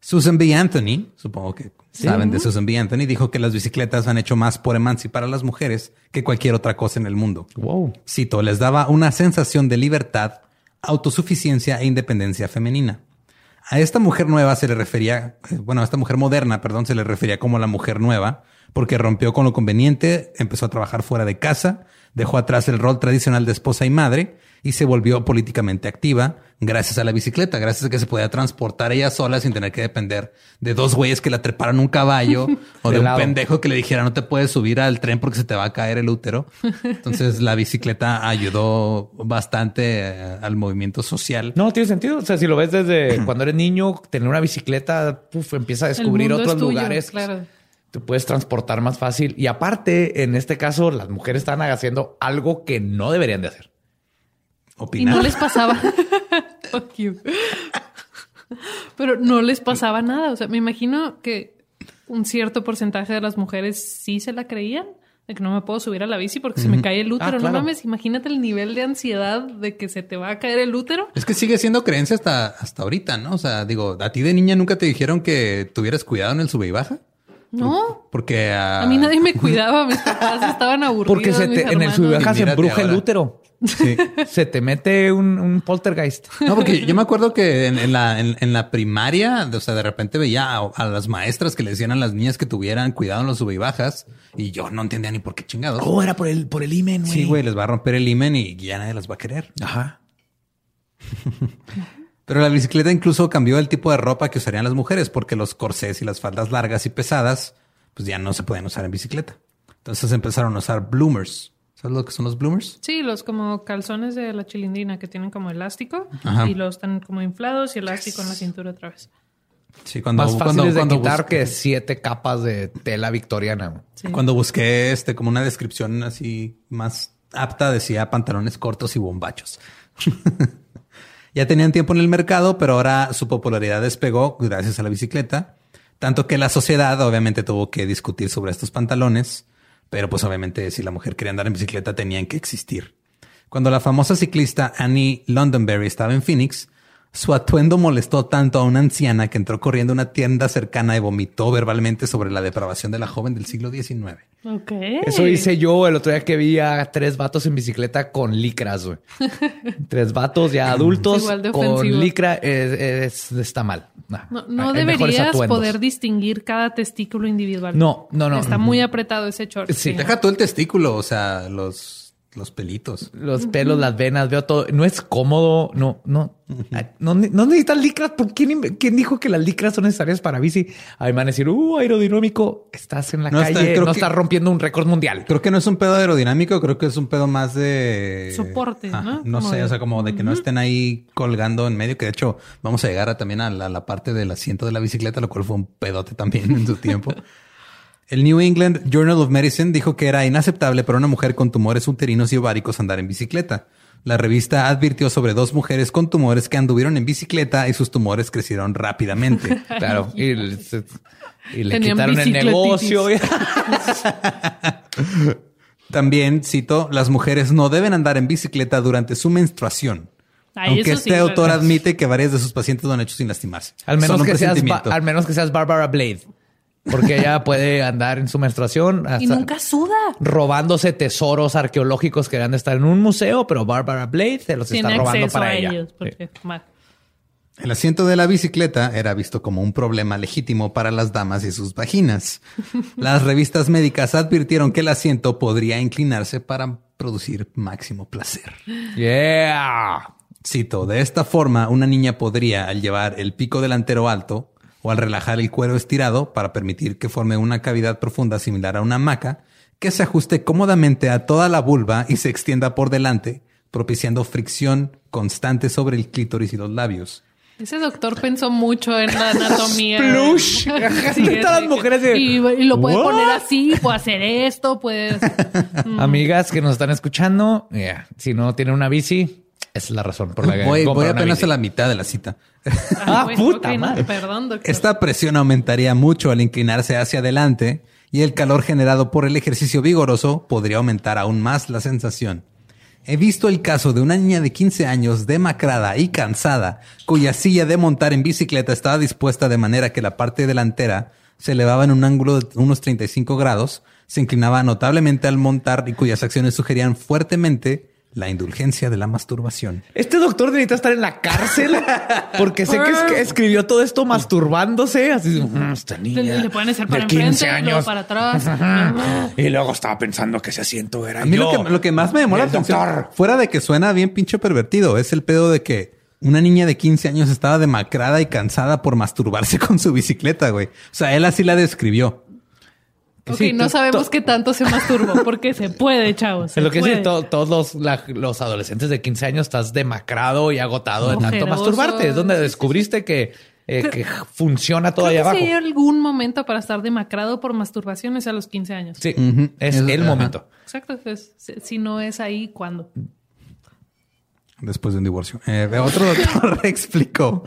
Susan B. Anthony, supongo que saben de Susan B. Anthony, dijo que las bicicletas han hecho más por emancipar a las mujeres que cualquier otra cosa en el mundo.
Wow.
Cito, les daba una sensación de libertad, autosuficiencia e independencia femenina. A esta mujer nueva se le refería, eh, bueno, a esta mujer moderna, perdón, se le refería como la mujer nueva, porque rompió con lo conveniente, empezó a trabajar fuera de casa, dejó atrás el rol tradicional de esposa y madre y se volvió políticamente activa gracias a la bicicleta, gracias a que se podía transportar ella sola sin tener que depender de dos güeyes que la treparan un caballo o
De
de un pendejo que le dijera no te puedes subir al tren porque se te va a caer el útero. Entonces la bicicleta ayudó bastante eh, al movimiento social.
No, tiene sentido. O sea, si lo ves desde cuando eres niño, tener una bicicleta, puf, empieza a descubrir otros
tuyo,
lugares.
Claro.
Te puedes transportar más fácil. Y aparte, en este caso, las mujeres están haciendo algo que no deberían de hacer.
Y no les pasaba. Fuck you. Pero no les pasaba nada. O sea, me imagino que un cierto porcentaje de las mujeres sí se la creían. De que no me puedo subir a la bici porque se me cae el útero.
Ah, claro.
No mames, imagínate el nivel de ansiedad de que se te va a caer el útero.
Es que sigue siendo creencia hasta, hasta ahorita, ¿no? O sea, digo, a ti de niña nunca te dijeron que tuvieras cuidado en el sube y baja.
No.
Porque ah,
A mí nadie me cuidaba. Mis papás estaban aburridos.
Porque se te- en el
hermanos.
subebaja se
Mírate
embruja el útero.
Sí.
Se te mete un, un poltergeist.
No, porque yo me acuerdo que en, en la, en, en la primaria, o sea, de repente veía a, a las maestras que le decían a las niñas que tuvieran cuidado en los sube y bajas y yo no entendía ni por qué chingados.
Oh, era por el, por el imen, güey.
sí, güey, les va a romper el imen y ya nadie las va a querer.
Ajá.
Pero la bicicleta incluso cambió el tipo de ropa que usarían las mujeres porque los corsés y las faldas largas y pesadas pues ya no se podían usar en bicicleta. Entonces empezaron a usar bloomers. ¿Sabes lo que son los bloomers?
Sí, los como calzones de la chilindrina que tienen como elástico
Ajá.
y los están como inflados y elástico en la cintura otra vez.
Sí, cuando,
Más
cuando,
fáciles de
cuando
quitar
busqué-
que siete capas de tela victoriana.
Sí.
Cuando busqué este como una descripción así más apta, decía, pantalones cortos y bombachos. ya tenían tiempo en el mercado, pero ahora su popularidad despegó gracias a la bicicleta. Tanto que la sociedad obviamente tuvo que discutir sobre estos pantalones, pero pues obviamente si la mujer quería andar en bicicleta tenían que existir. Cuando la famosa ciclista Annie Londonberry estaba en Phoenix, su atuendo molestó tanto a una anciana que entró corriendo a una tienda cercana y vomitó verbalmente sobre la depravación de la joven del siglo XIX.
Ok.
Eso hice yo el otro día que vi a tres vatos en bicicleta con licras, güey. tres vatos ya adultos
Igual de
con licra es- es- está mal. Nah,
No, no deberías poder distinguir cada testículo individual.
No, no, no.
Está muy apretado ese short.
Sí.
Deja todo el testículo, o sea, los, los pelitos.
Los pelos, las venas, veo todo. No es cómodo. No, no. No, no necesitas licras. ¿Por quién, quién dijo que las licras son necesarias para bici? Ahí van a decir, uh, aerodinámico. Estás en la
No, está-
calle,
creo
no
que-
estás rompiendo un récord mundial.
Creo que no es un pedo aerodinámico, creo que es un pedo más de
Soporte, ¿no?
No
Como
sé,
de-
o sea, como de que no estén ahí colgando en medio, que de hecho vamos a llegar a, también a la, la parte del asiento de la bicicleta, lo cual fue un pedote también en su tiempo. El New England Journal of Medicine dijo que era inaceptable para una mujer con tumores uterinos y ováricos andar en bicicleta. La revista advirtió sobre dos mujeres con tumores que anduvieron en bicicleta y sus tumores crecieron rápidamente.
Claro. Y, le- y quitaron el negocio.
También, cito, las mujeres no deben andar en bicicleta durante su menstruación.
Ay,
aunque
sí,
este autor admite que varias de sus pacientes lo han hecho sin lastimarse.
al, menos que seas, al menos que seas Barbara Blade. Porque ella puede andar en su menstruación hasta
Y nunca suda.
robándose tesoros arqueológicos que deberían de estar en un museo, pero Barbara Blade se los
Tiene
está robando
acceso
para
a
ella.
ellos. Porque, mal.
El asiento de la bicicleta era visto como un problema legítimo para las damas y sus vaginas. Las revistas médicas advirtieron que el asiento podría inclinarse para producir máximo placer.
Yeah.
Cito, de esta forma una niña podría, al llevar el pico delantero alto o al relajar el cuero estirado para permitir que forme una cavidad profunda similar a una hamaca, que se ajuste cómodamente a toda la vulva y se extienda por delante, propiciando fricción constante sobre el clítoris y los labios.
Ese doctor pensó mucho en la anatomía.
Splush.
Sí,
Todas las
así que-
mujeres de-
y, y lo puede
What?
poner así, puede hacer esto, puede.
Amigas que nos están escuchando, yeah, si no tienen una bici, esa es la razón por la que
Voy, voy apenas a la mitad de la cita.
Ah,
bueno,
puta
no,
madre.
perdón, doctor.
Esta presión aumentaría mucho al inclinarse hacia adelante y el calor generado por el ejercicio vigoroso podría aumentar aún más la sensación. He visto el caso de una niña de 15 años demacrada y cansada, cuya silla de montar en bicicleta estaba dispuesta de manera que la parte delantera se elevaba en un ángulo de unos 35 grados, se inclinaba notablemente al montar y cuyas acciones sugerían fuertemente la indulgencia de la masturbación.
Este doctor necesita estar en la cárcel porque sé que, es que escribió todo esto masturbándose. Así, "Mm, esta niña
Le, le pueden hacer
de
para
15
enfrente, luego
años.
para atrás.
Y luego estaba pensando que ese asiento era
A mí lo que, lo que más me la
El
atención,
doctor.
fuera de que suena bien pinche pervertido, es el pedo de que una niña de 15 años estaba demacrada y cansada por masturbarse con su bicicleta, güey. O sea, él así la describió.
Ok,
Sí,
no sabemos qué tanto se masturbó, porque se puede, chavos. se
Es lo que
puede.
sí, to- todos los, la- los adolescentes de 15 años estás demacrado y agotado de tanto
Ojeroso.
masturbarte. Es donde descubriste que, eh, que funciona todo
Creo que
abajo.
si hay algún momento para estar demacrado por masturbación es a los 15 años.
Sí, es
Es-
el
ajá.
momento.
Exacto. pues, si- si no es ahí, ¿cuándo?
Después de un divorcio. Eh, otro doctor explicó,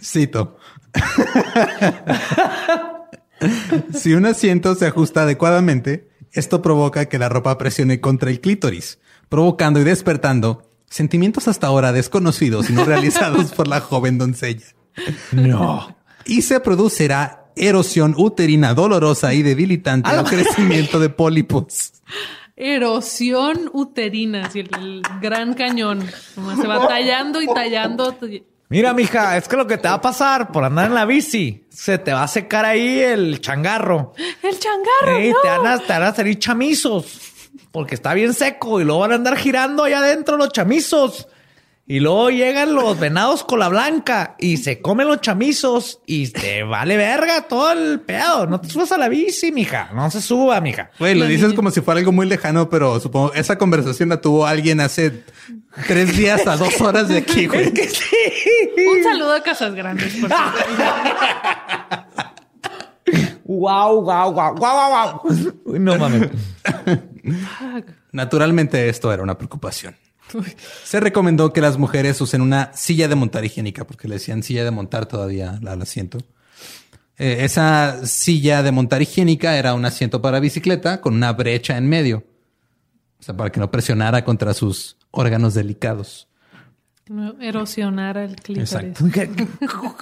cito, si un asiento se ajusta adecuadamente, esto provoca que la ropa presione contra el clítoris, provocando y despertando sentimientos hasta ahora desconocidos y no realizados por la joven doncella.
No.
Y se producirá erosión uterina dolorosa y debilitante o crecimiento de pólipos.
Erosión uterina, así el, el gran cañón. Como se va tallando y tallando.
Mira, mija, es que lo que te va a pasar por andar en la bici, se te va a secar ahí el changarro.
¡El changarro!
Ey,
no!
te, van a, te van a salir chamizos porque está bien seco y luego van a andar girando allá adentro los chamizos. Y luego llegan los venados con la blanca y se comen los chamizos y te vale verga todo el pedo. No te subas a la bici, mija. No se suba, mija.
Güey, lo dices como si fuera algo muy lejano, pero supongo esa conversación la tuvo alguien hace tres días a dos horas de aquí, güey.
Es que sí.
Un saludo a Casas Grandes, por cierto.
Wow, wow, wow, wow, wow. No mames.
Naturalmente esto era una preocupación. Se recomendó que las mujeres usen una silla de montar higiénica, porque le decían silla de montar todavía al asiento. Eh, esa silla de montar higiénica era un asiento para bicicleta con una brecha en medio. O sea, para que no presionara contra sus órganos delicados.
No erosionara el clítoris.
Exacto.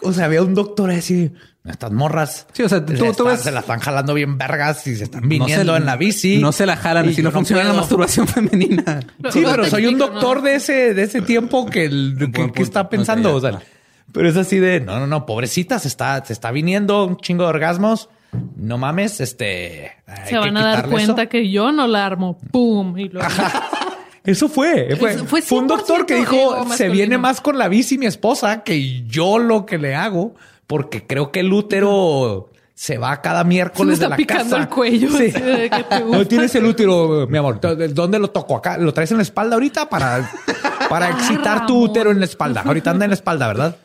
O sea, había un doctor así, estas morras.
Sí, o sea, tú-
se
tú
están-
ves-
Se la están jalando bien vergas y se están
No
viniendo
se-
en la bici.
No se la jalan,
Y
si no funciona la
puedo.
masturbación femenina.
Sí,
No
pero
te
soy un doctor
¿no?
de ese, de ese tiempo que, el, que, que está pensando.
Ok,
o sea, pero es así de no, no, no, pobrecita, se está, se está viniendo un chingo de orgasmos. No mames, este.
Se van a dar cuenta
eso.
que yo no la armo. ¡Pum! Y luego...
Eso fue. Fue,
Eso fue
fue un doctor que
100%
dijo: se
masculino".
viene más con la bici mi esposa que yo lo que le hago, porque creo que el útero se va cada
Se
miércoles
está
de la
picando
casa.
el cuello.
Sí.
te
No tienes el útero, mi amor. ¿Dónde lo toco? Acá lo traes en la espalda ahorita para, para
Ay,
excitar tu
Ramón.
útero en la espalda. Ahorita anda en la espalda, ¿verdad?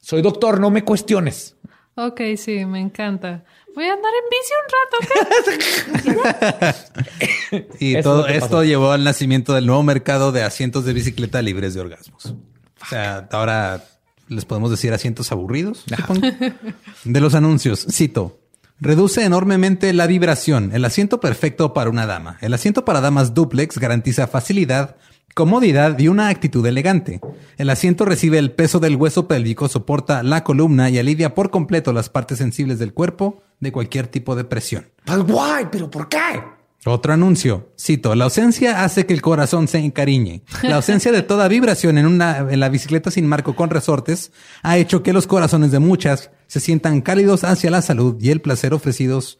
Soy doctor, no me cuestiones.
Ok, sí, me encanta. Voy a andar en bici un rato.
Y
Eso
todo esto
pasó.
llevó al nacimiento del nuevo mercado de asientos de bicicleta libres de orgasmos. O sea, ahora les podemos decir asientos aburridos. De los anuncios, cito. Reduce enormemente la vibración. El asiento perfecto para una dama. El asiento para damas duplex garantiza facilidad, comodidad y una actitud elegante. El asiento recibe el peso del hueso pélvico, soporta la columna y alivia por completo las partes sensibles del cuerpo de cualquier tipo de presión.
Pues guay, pero ¿por qué?
Otro anuncio. Cito, la ausencia hace que el corazón se encariñe. La ausencia de toda vibración en una en la bicicleta sin marco con resortes ha hecho que los corazones de muchas se sientan cálidos hacia la salud y el placer ofrecidos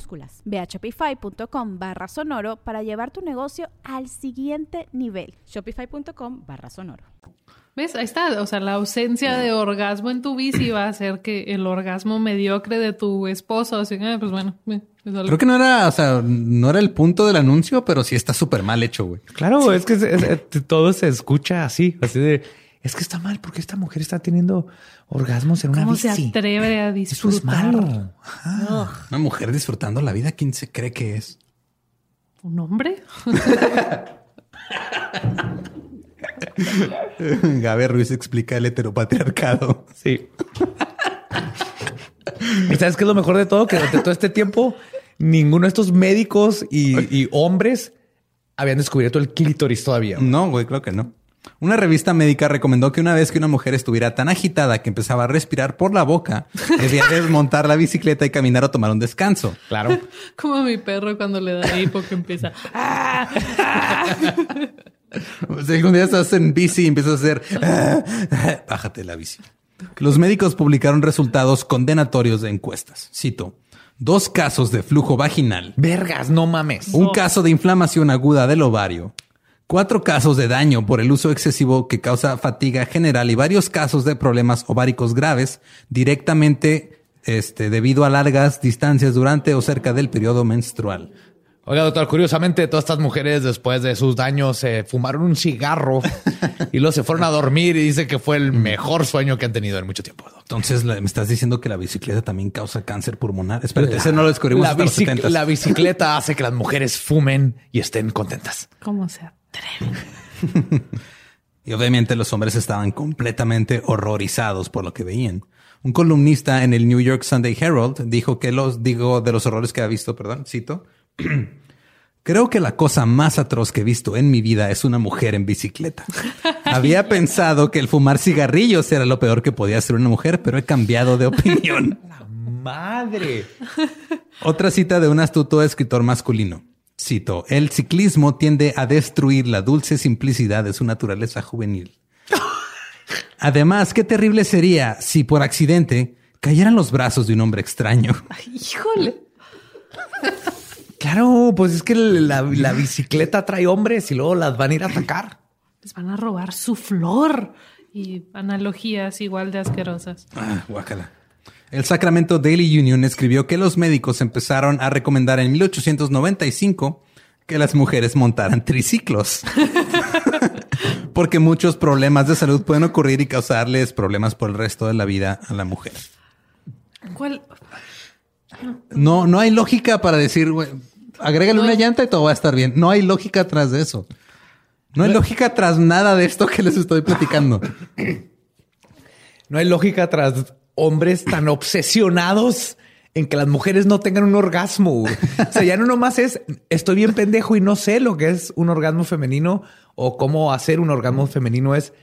Ve a shopify.com barra sonoro para llevar tu negocio al siguiente nivel.
Shopify.com barra sonoro.
¿Ves? Ahí está. O sea, la ausencia de orgasmo en tu bici va a hacer que el orgasmo mediocre de tu esposo, así, ah, pues bueno, eh,
Creo que no era, o sea, no era el punto del anuncio, pero sí está súper mal hecho, güey.
Claro, es que es- es- todo se escucha así, así de es que está mal porque esta mujer está teniendo orgasmos en una
¿Cómo se atreve a
Eso
disfrutar?
es malo. Ajá.
Una mujer disfrutando la vida, ¿quién se cree que es?
¿Un hombre?
Gabe Ruiz explica el heteropatriarcado.
Sí. ¿Y sabes qué es lo mejor de todo? Que durante todo este tiempo, ninguno de estos médicos y, y hombres habían descubierto el clítoris todavía.
No, güey, creo que no. Una revista médica recomendó que una vez que una mujer estuviera tan agitada que empezaba a respirar por la boca, debía desmontar la bicicleta y caminar o tomar un descanso.
Claro.
Como mi perro cuando le da hipo que empieza. "Ah, ah".
Día estás en bici y empiezas a hacer bájate la bici. Los médicos publicaron resultados condenatorios de encuestas. Cito: dos casos de flujo vaginal,
Vergas, no mames.
un caso de inflamación aguda del ovario, cuatro casos de daño por el uso excesivo que causa fatiga general y varios casos de problemas ováricos graves directamente este, debido a largas distancias durante o cerca del periodo menstrual.
Oiga, doctor, curiosamente, todas estas mujeres después de sus daños se fumaron un cigarro y luego se fueron a dormir y dice que fue el mejor sueño que han tenido en mucho tiempo. doctor.
Entonces la- me estás diciendo que la bicicleta también causa cáncer pulmonar. Espérate, ese no lo descubrimos
La,
hasta los
bici-
70s.
la bicicleta hace que las mujeres fumen y estén contentas.
¿Cómo se
Y obviamente los hombres estaban completamente horrorizados por lo que veían. Un columnista en el New York Sunday Herald dijo que los digo de los horrores que ha visto, perdón, cito. Creo que la cosa más atroz que he visto en mi vida es una mujer en bicicleta. Había pensado que el fumar cigarrillos era lo peor que podía hacer una mujer, pero he cambiado de opinión.
Madre.
Otra cita de un astuto escritor masculino. Cito, el ciclismo tiende a destruir la dulce simplicidad de su naturaleza juvenil. Además, qué terrible sería si por accidente cayeran los brazos de un hombre extraño.
Híjole.
Claro, pues es que la, la bicicleta trae hombres y luego las van a ir a atacar.
Les van a robar su flor. Y analogías igual de asquerosas.
Ah, guácala. El Sacramento Daily Union escribió que los médicos empezaron a recomendar en 1895 que las mujeres montaran triciclos. Porque muchos problemas de salud pueden ocurrir y causarles problemas por el resto de la vida a la mujer.
¿Cuál?
No, no hay lógica para decir, güey, agrégale
No
una
hay-
llanta y todo va a estar bien. No hay lógica tras de eso. No hay lógica tras nada de esto que les estoy platicando.
No hay lógica tras hombres tan obsesionados en que las mujeres no tengan un orgasmo. O sea, ya no nomás es estoy bien pendejo y no sé lo que es un orgasmo femenino o cómo hacer un orgasmo femenino. Es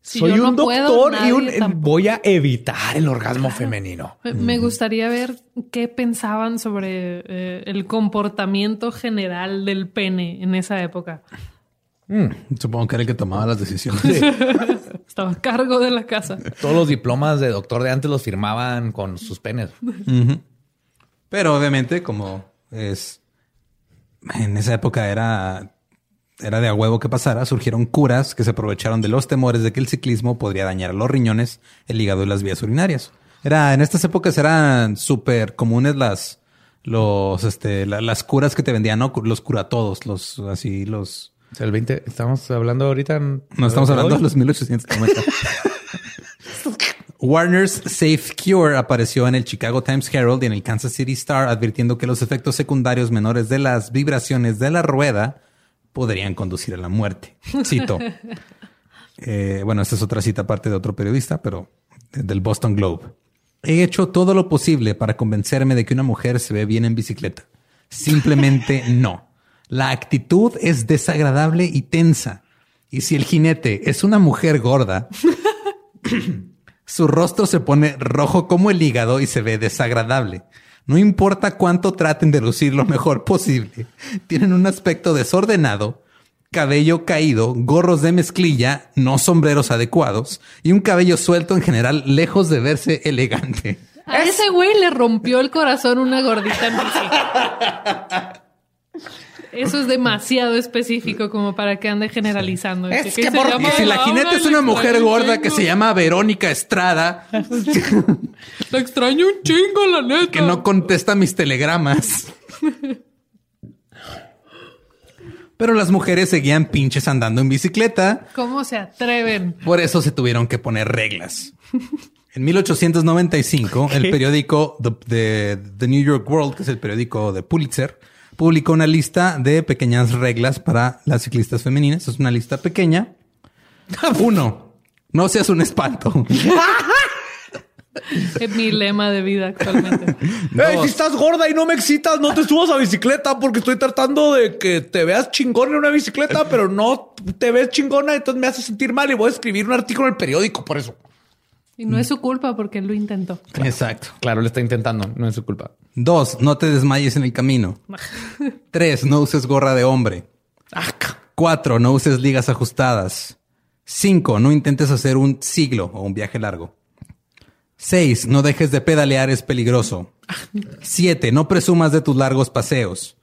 Si
soy
no
un
puedo,
doctor y un,
tampoco.
voy a evitar el orgasmo femenino.
Me- Me gustaría ver qué pensaban sobre eh, el comportamiento general del pene en esa época.
Supongo que era el que tomaba las decisiones.
Estaba a cargo de la casa.
Todos los diplomas de doctor de antes los firmaban con sus penes.
Pero obviamente, como es en esa época era, era de a huevo que pasara, surgieron curas que se aprovecharon de los temores de que el ciclismo podría dañar los riñones, el hígado y las vías urinarias. Era, en estas épocas eran súper comunes las, los, este, la- las curas que te vendían, ¿no? Los curatodos, los, así, los,
O sea, el 20, estamos hablando ahorita. en-
no estamos hablando de los 1890. Warner's Safe Cure apareció en el Chicago Times Herald y en el Kansas City Star advirtiendo que los efectos secundarios menores de las vibraciones de la rueda podrían conducir a la muerte. Cito. Eh, bueno, esta es otra cita aparte de otro periodista, pero del Boston Globe. He hecho todo lo posible para convencerme de que una mujer se ve bien en bicicleta. Simplemente no. La actitud es desagradable y tensa. Y si el jinete es una mujer gorda, su rostro se pone rojo como el hígado y se ve desagradable. No importa cuánto traten de lucir lo mejor posible. Tienen un aspecto desordenado, cabello caído, gorros de mezclilla, no sombreros adecuados y un cabello suelto en general lejos de verse elegante.
A ese güey le rompió el corazón una gordita en. Eso es demasiado específico como para que ande generalizando.
Es
Que
por-
llama
si la jinete es una mujer
un
gorda que se llama Verónica Estrada,
La extraño un chingo, la neta.
que no contesta mis telegramas. Pero las mujeres seguían pinches andando en bicicleta
¿Cómo se atreven?
Por eso se tuvieron que poner reglas. En 1895, el periódico The, The New York World, que es el periódico de Pulitzer, publicó una lista de pequeñas reglas para las ciclistas femeninas. Es una lista pequeña. Uno, no seas un espanto.
Es mi lema de vida actualmente.
Si estás gorda y no me excitas, no te subas a bicicleta porque estoy tratando de que te veas chingón en una bicicleta, pero no te ves chingona, entonces me hace sentir mal y voy a escribir un artículo en el periódico por eso.
Y no es su culpa porque él lo intentó.
Exacto.
Claro, le está intentando, no es su culpa.
Dos, no te desmayes en el camino. Tres, no uses gorra de hombre. Cuatro, no uses ligas ajustadas. Cinco, no intentes hacer un siglo o un viaje largo. Seis, no dejes de pedalear, es peligroso. Siete, no presumas de tus largos paseos.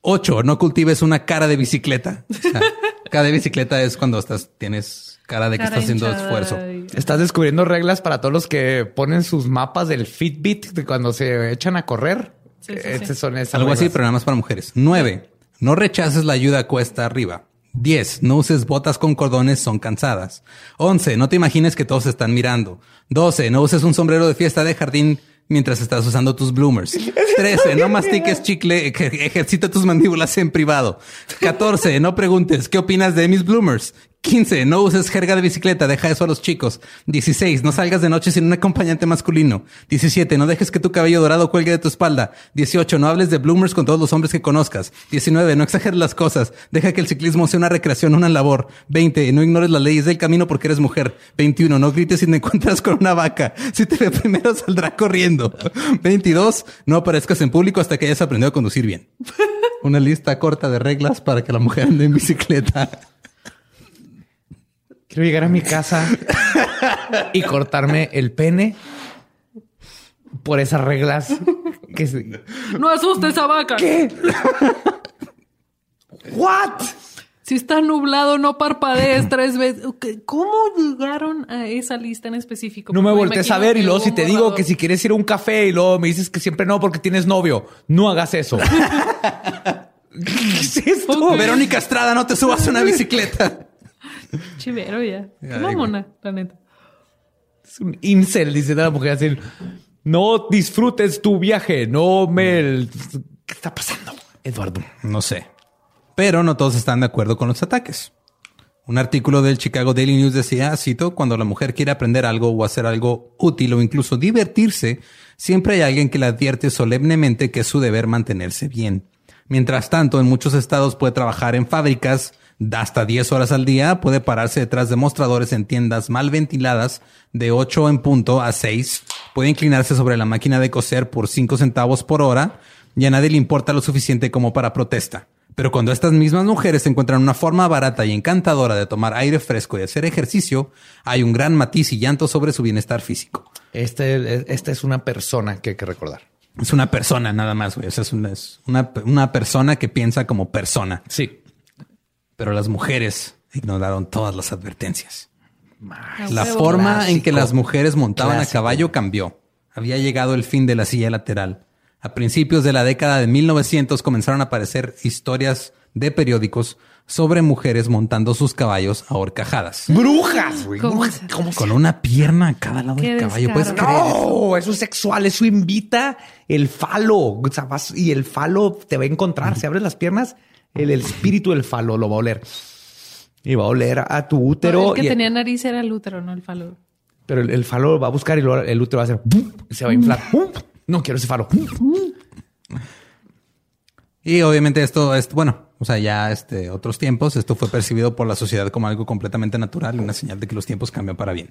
Ocho, no cultives una cara de bicicleta. O sea, cara de bicicleta es cuando estás, tienes cara de que
Cara
estás haciendo esfuerzo.
Estás descubriendo reglas para todos los que ponen sus mapas del Fitbit de cuando se echan a correr.
Sí, sí, sí.
Estas son esas
Algo así, pero nada más para mujeres. Nueve, no rechaces la ayuda cuesta arriba. Diez, no uses botas con cordones, son cansadas. Once, no te imagines que todos están mirando. Doce, no uses un sombrero de fiesta de jardín mientras estás usando tus bloomers. Trece, no mastiques chicle, ej- ejercita tus mandíbulas en privado. Catorce, no preguntes qué opinas de mis bloomers. 15. No uses jerga de bicicleta, deja eso a los chicos. 16. No salgas de noche sin un acompañante masculino. 17. No dejes que tu cabello dorado cuelgue de tu espalda. 18. No hables de bloomers con todos los hombres que conozcas. 19. No exageres las cosas. Deja que el ciclismo sea una recreación, una labor. 20. No ignores las leyes del camino porque eres mujer. 21. No grites si te encuentras con una vaca. Si te ve primero, saldrá corriendo. 22. No aparezcas en público hasta que hayas aprendido a conducir bien. Una lista corta de reglas para que la mujer ande en bicicleta.
Quiero llegar a mi casa y cortarme el pene por esas reglas que se-
No asustes a vaca.
¿Qué? What?
Si está nublado, no parpadees tres veces. ¿Cómo llegaron a esa lista en específico?
No me voltees a ver y luego si te digo que si quieres ir a un café y luego me dices que siempre no porque tienes novio, no hagas eso. ¿Qué es esto?
Ok.
Verónica Estrada, no te subas a una bicicleta.
Chivero ya. Qué mamona, la neta.
Es un incel, dice la mujer así. No disfrutes tu viaje, no me... ¿Qué está pasando, Eduardo?
No sé. Pero no todos están de acuerdo con los ataques. Un artículo del Chicago Daily News decía, cito, cuando la mujer quiere aprender algo o hacer algo útil o incluso divertirse, siempre hay alguien que le advierte solemnemente que es su deber mantenerse bien. Mientras tanto, en muchos estados puede trabajar en fábricas hasta 10 horas al día, puede pararse detrás de mostradores en tiendas mal ventiladas de 8 en punto a 6, puede inclinarse sobre la máquina de coser por 5 centavos por hora y a nadie le importa lo suficiente como para protesta. Pero cuando estas mismas mujeres encuentran una forma barata y encantadora de tomar aire fresco y hacer ejercicio, hay un gran matiz y llanto sobre su bienestar físico.
Este, esta es una persona que hay que recordar.
Es una persona nada más, güey. O sea, es una, es una, una persona que piensa como persona.
Sí.
Pero las mujeres ignoraron todas las advertencias. La
huevo.
forma en que las mujeres montaban
Clásico.
a caballo cambió. Había llegado el fin de la silla lateral. A principios de la década de 1900 comenzaron a aparecer historias de periódicos sobre mujeres montando sus caballos a horcajadas.
Brujas, güey.
¿Cómo
Brujas.
se-
¿Cómo se-
Con una pierna a cada lado del caballo. ¿Puedes creer eso?
No, eso es sexual, eso invita el falo. O sea, vas- y el falo te va a encontrar. Si abres las piernas, el, el espíritu del falo lo va a oler. Y va a oler a tu útero.
el que
y-
tenía nariz era el útero, no el falo.
Pero el, el falo va a buscar y luego el útero va a hacer ¡pum! se va a inflar. ¡pum! No quiero ese falo.
Y obviamente esto es, bueno, o sea, ya este, otros tiempos, esto fue percibido por la sociedad como algo completamente natural y una señal de que los tiempos cambian para bien.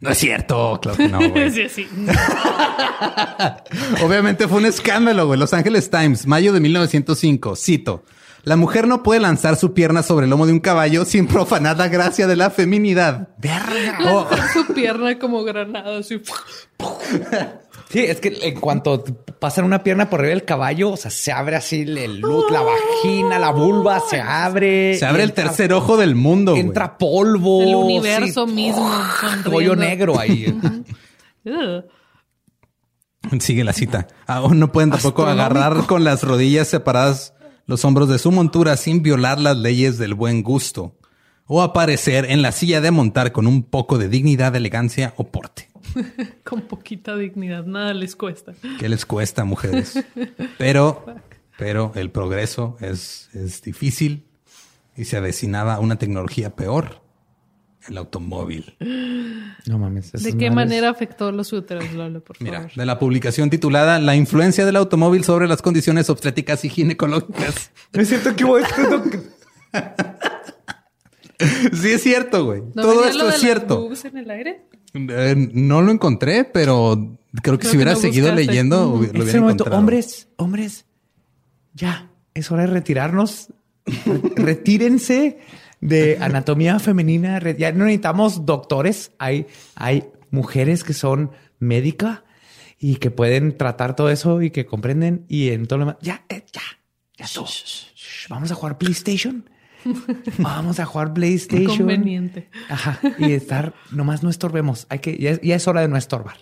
No es cierto, claro que no, güey.
Sí, sí.
Obviamente fue un escándalo, güey. Los Angeles Times, mayo de 1905. Cito. La mujer no puede lanzar su pierna sobre el lomo de un caballo sin profanar la gracia de la feminidad. Oh,
Lanzar su pierna como granada, así.
Sí, es que en cuanto pasan una pierna por arriba del caballo, o sea, se abre así el, lut, la vagina, la vulva, se abre.
se abre el
entra-
tercer ojo del mundo. güey.
Entra polvo.
El universo mismo.
Rollo negro ahí.
Sigue la cita. Aún no pueden tampoco agarrar con las rodillas separadas los hombros de su montura sin violar las leyes del buen gusto o aparecer en la silla de montar con un poco de dignidad, elegancia o porte.
Con poquita dignidad, nada les cuesta.
¿Qué les cuesta, mujeres? Pero, pero el progreso es, es difícil y se avecinaba una tecnología peor, el automóvil.
No mames.
¿De qué
madres-
manera afectó los úteros, Lolo, por
Mira,
favor?
de la publicación titulada La influencia del automóvil sobre las condiciones obstétricas y ginecológicas.
No es cierto que hubo esto.
Sí es cierto, güey.
¿No
Todo esto
lo de
es
las
cierto.
boobs en el aire?
Eh, no lo encontré, pero creo que
Creo
si hubiera
que
seguido
buscaste.
leyendo, lo
En
hubiera
este momento,
encontrado.
hombres, hombres, ya es hora de retirarnos. Re- Retírense de anatomía femenina. Ya no necesitamos doctores. Hay, hay mujeres que son médica y que pueden tratar todo eso y que comprenden. Y en todo lo demás, ya, eh, ya, ya. Shh, Vamos a jugar PlayStation. Vamos a jugar PlayStation.
Conveniente.
Ajá. Y estar, nomás no estorbemos. Hay que, ya, es- ya es hora de no estorbar.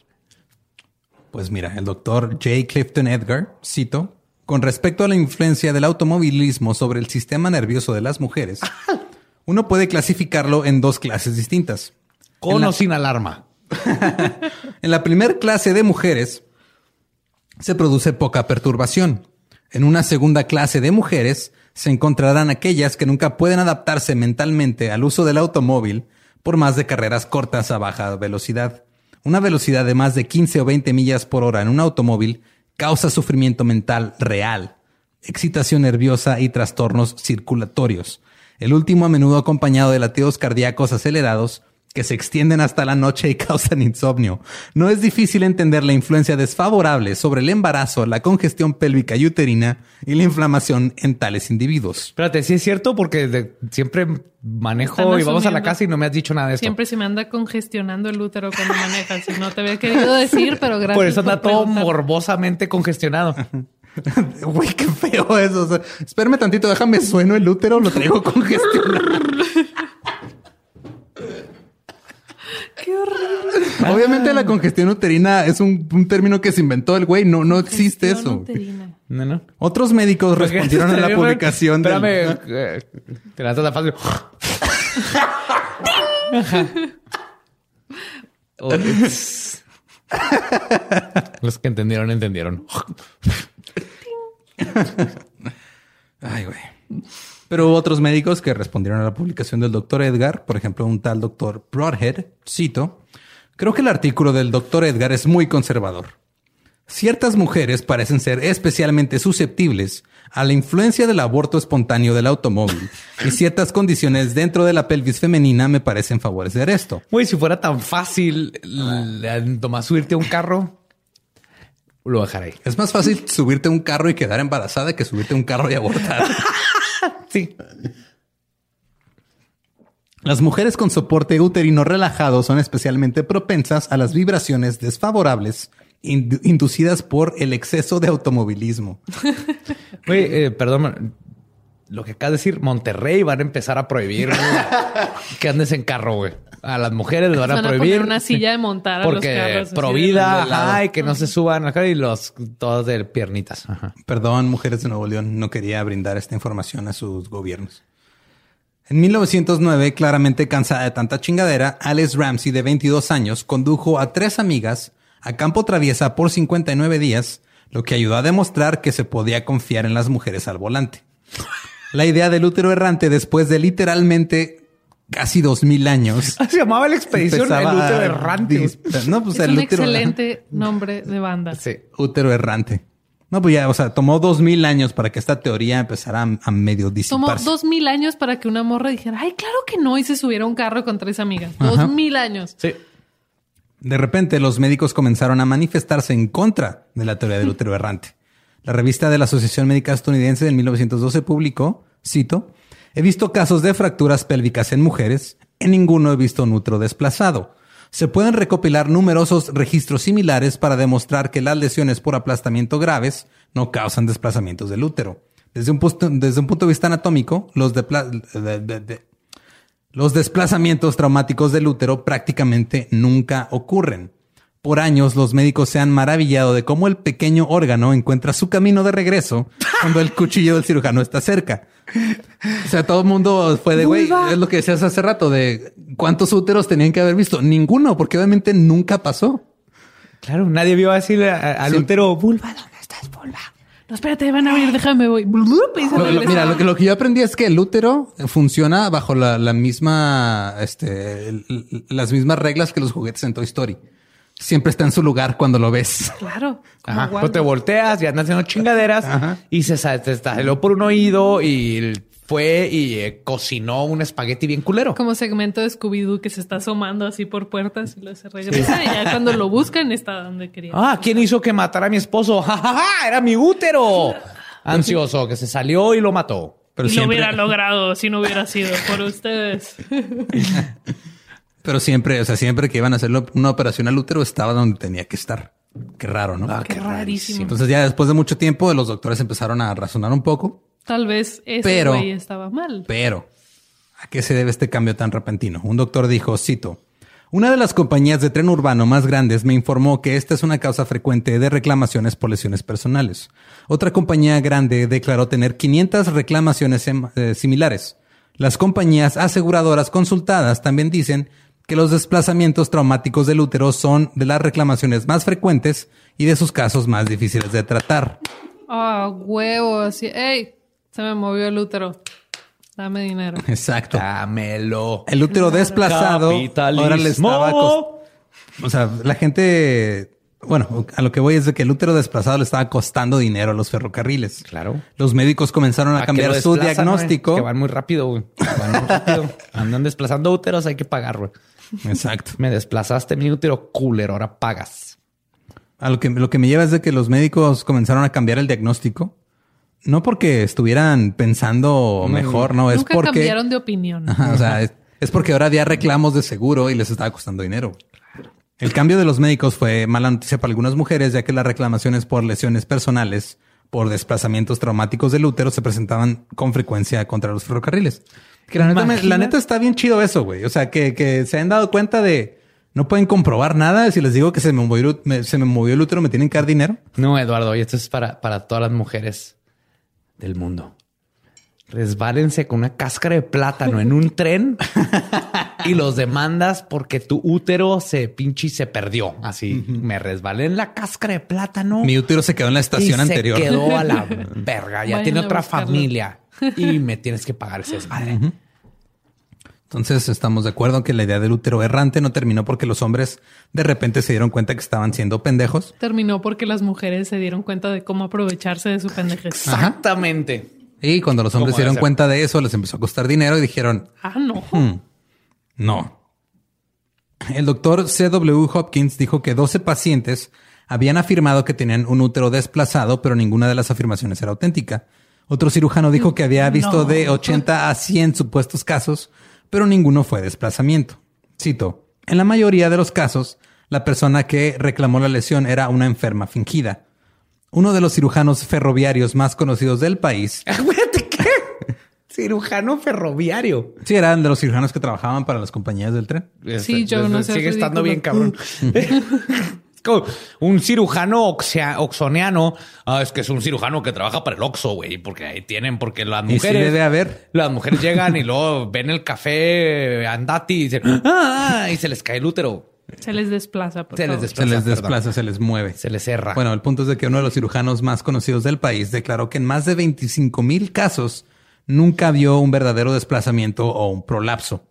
Pues mira, el doctor J. Clifton Edgar, cito, con respecto a la influencia del automovilismo sobre el sistema nervioso de las mujeres, uno puede clasificarlo en dos clases distintas.
Con
la-
o sin alarma.
En la primer clase de mujeres se produce poca perturbación. En una segunda clase de mujeres se encontrarán aquellas que nunca pueden adaptarse mentalmente al uso del automóvil por más de carreras cortas a baja velocidad. Una velocidad de más de 15 o 20 millas por hora en un automóvil causa sufrimiento mental real, excitación nerviosa y trastornos circulatorios. El último a menudo acompañado de latidos cardíacos acelerados que se extienden hasta la noche y causan insomnio. No es difícil entender la influencia desfavorable sobre el embarazo, la congestión pélvica y uterina y la inflamación en tales individuos.
Espérate, sí es cierto porque de- siempre manejo
Están
y vamos a la casa y no me has dicho nada de esto.
Siempre se me anda congestionando el útero cuando manejas. Y no te había querido decir, pero gracias.
Por eso anda todo morbosamente congestionado.
Güey, qué feo eso. O sea, espérame tantito, déjame sueno el útero, lo traigo congestionado.
Qué horrible.
Obviamente la congestión uterina es un, un término que se inventó el güey. No, no existe eso.
uterina.
No, no.
Otros médicos respondieron a la publicación del-
Espérame, eh, te la la fácil. Los que entendieron, entendieron.
Ay, güey. Pero hubo otros médicos que respondieron a la publicación del doctor Edgar, por ejemplo, un tal doctor Broadhead, cito, creo que el artículo del doctor Edgar es muy conservador. Ciertas mujeres parecen ser especialmente susceptibles a la influencia del aborto espontáneo del automóvil y ciertas condiciones dentro de la pelvis femenina me parecen favorecer esto.
Güey, si fuera tan fácil l- nomás subirte a un carro, lo dejaré.
Es más fácil subirte a un carro y quedar embarazada que subirte a un carro y abortar.
Sí.
Las mujeres con soporte uterino relajado son especialmente propensas a las vibraciones desfavorables indu- inducidas por el exceso de automovilismo.
Güey, eh, perdón. Lo que acabas de decir, Monterrey van a empezar a prohibir güey, que andes en carro, güey. A las mujeres les van,
Van
a
a
prohibir.
poner una silla de montar a los
Porque
carros. así
pro
de-
vida,
de lado.
ajá, y que no se suban acá y los todos de piernitas. Ajá.
Perdón, mujeres de Nuevo León, no quería brindar esta información a sus gobiernos. En 1909, claramente cansada de tanta chingadera, Alice Ramsey, de 22 años, condujo a tres amigas a campo traviesa por 59 días, lo que ayudó a demostrar que se podía confiar en las mujeres al volante. La idea del útero errante después de literalmente casi 2000 años.
Se llamaba la expedición el
empezaba
útero
a
errante.
No, pues
Es
el
un
útero
excelente nombre de banda.
Sí.
útero errante. No, pues ya, o sea, tomó 2000 años para que esta teoría empezara a, a medio
Tomó
disiparse.
dos mil años para que una morra dijera, ay, claro que no, y se subiera a un carro con tres amigas. Dos mil años.
Sí.
De repente, los médicos comenzaron a manifestarse en contra de la teoría del útero errante. La revista de la Asociación Médica Estadounidense del 1912 publicó, cito, he visto casos de fracturas pélvicas en mujeres, en ninguno he visto un útero desplazado. Se pueden recopilar numerosos registros similares para demostrar que las lesiones por aplastamiento graves no causan desplazamientos del útero. Desde un, punto, desde un punto de vista anatómico, los desplazamientos traumáticos del útero prácticamente nunca ocurren. Por años, los médicos se han maravillado de cómo el pequeño órgano encuentra su camino de regreso cuando el cuchillo del cirujano está cerca. O sea, todo el mundo fue de, güey, es lo que decías hace rato, de cuántos úteros tenían que haber visto. Ninguno, porque obviamente nunca pasó.
Claro, nadie vio a decirle a- al
Sí.
útero, vulva, ¿dónde estás, vulva?
No, espérate, van a abrir, déjame, voy.
Lo- lo- mira, lo que, lo que yo aprendí es que el útero funciona bajo la, la misma, este, el- las mismas reglas que los juguetes en Toy Story. Siempre está en su lugar cuando lo ves.
Claro.
Ajá. Pues te volteas y andas haciendo chingaderas
Ajá.
y se te salió por un oído y fue y eh, cocinó un espagueti bien culero.
Como segmento de Scooby-Doo que se está asomando así por puertas y luego se regresa y ya cuando lo buscan está donde quería.
Ah, ¿quién hizo que matara a mi esposo? ¡Ja, ja, ja! Era mi útero. Ansioso, que se salió y lo mató.
Pero
y lo
siempre,
hubiera logrado si no hubiera sido por ustedes.
pero siempre, o sea, siempre que iban a hacer una operación al útero estaba donde tenía que estar. Qué raro, ¿no?
Qué rarísimo.
Entonces ya después de mucho tiempo los doctores empezaron a razonar un poco,
Tal vez ese
Pero-
güey estaba mal.
pero ¿a qué se debe este cambio tan repentino? Un doctor dijo, cito, una de las compañías de tren urbano más grandes me informó que esta es una causa frecuente de reclamaciones por lesiones personales. Otra compañía grande declaró tener 500 reclamaciones em- eh, similares. Las compañías aseguradoras consultadas también dicen que los desplazamientos traumáticos del útero son de las reclamaciones más frecuentes y de sus casos más difíciles de tratar.
Ah, huevo, así. Ey, Se me movió el útero. Dame dinero.
Exacto.
Dámelo.
El útero desplazado ahora le estaba O sea, la gente, bueno, a lo que voy es de que el útero desplazado le estaba costando dinero a los ferrocarriles.
Claro.
Los médicos comenzaron a, cambiar su diagnóstico.
Que van muy rápido, güey. Van muy rápido. Andan desplazando úteros, hay que pagar, güey.
Exacto.
Me desplazaste mi útero culero, ahora pagas.
A lo que, lo que me lleva es de que los médicos comenzaron a cambiar el diagnóstico. No porque estuvieran pensando mejor, no, es
Nunca
porque...
cambiaron de opinión.
Ajá, o sea, es, es porque ahora había reclamos de seguro y les estaba costando dinero. El cambio de los médicos fue mala noticia para algunas mujeres, ya que las reclamaciones por lesiones personales, por desplazamientos traumáticos del útero, se presentaban con frecuencia contra los ferrocarriles. Que la neta, me- la
Imagina-
neta está bien chido eso, güey. O sea, que, que se han dado cuenta de no pueden comprobar nada. Si les digo que se me movió, me- se me movió el útero, me tienen que dar dinero.
No, Eduardo, y esto es para, para todas las mujeres del mundo. Resbálense con una cáscara de plátano en un tren y los demandas porque tu útero se pinche y se perdió. Así me resbalé en la cáscara de plátano.
Mi útero se quedó en la estación
y
anterior.
Se quedó a la verga. Ya
Vayan
tiene otra familia y me tienes que pagar ese desmadre.
Entonces estamos de acuerdo en que la idea del útero errante no terminó porque los hombres de repente se dieron cuenta que estaban siendo pendejos.
Terminó porque las mujeres se dieron cuenta de cómo aprovecharse de su pendejez.
Exactamente.
Y cuando los hombres
¿Cómo
se dieron cuenta de eso, les empezó a costar dinero y dijeron,
Ah, no.
"Hmm, no. El doctor C.W. Hopkins dijo que 12 pacientes habían afirmado que tenían un útero desplazado, pero ninguna de las afirmaciones era auténtica. Otro cirujano dijo que había visto de 80 a 100 supuestos casos, pero ninguno fue desplazamiento. Cito, en la mayoría de los casos, la persona que reclamó la lesión era una enferma fingida. Uno de los cirujanos ferroviarios más conocidos del país
Acuérdate que cirujano ferroviario.
Sí, eran de los cirujanos que trabajaban para las compañías del tren.
Sí, yo no sé,
Sigue
es
estando
ridículo.
bien cabrón. Un cirujano oxea- oxoniano. Ah, es que es un cirujano que trabaja para el Oxxo, güey, porque ahí tienen, porque las
Y sí
mujeres.
debe haber.
Las mujeres llegan y luego ven el café andati y dicen, ah, y se les cae el útero.
Se les desplaza. Por
Se les desplaza.
Se les
perdón.
desplaza, se les mueve.
Se les cerra.
Bueno, el punto es de que uno de los cirujanos más conocidos del país declaró que en más de 25 mil casos nunca vio un verdadero desplazamiento o un prolapso.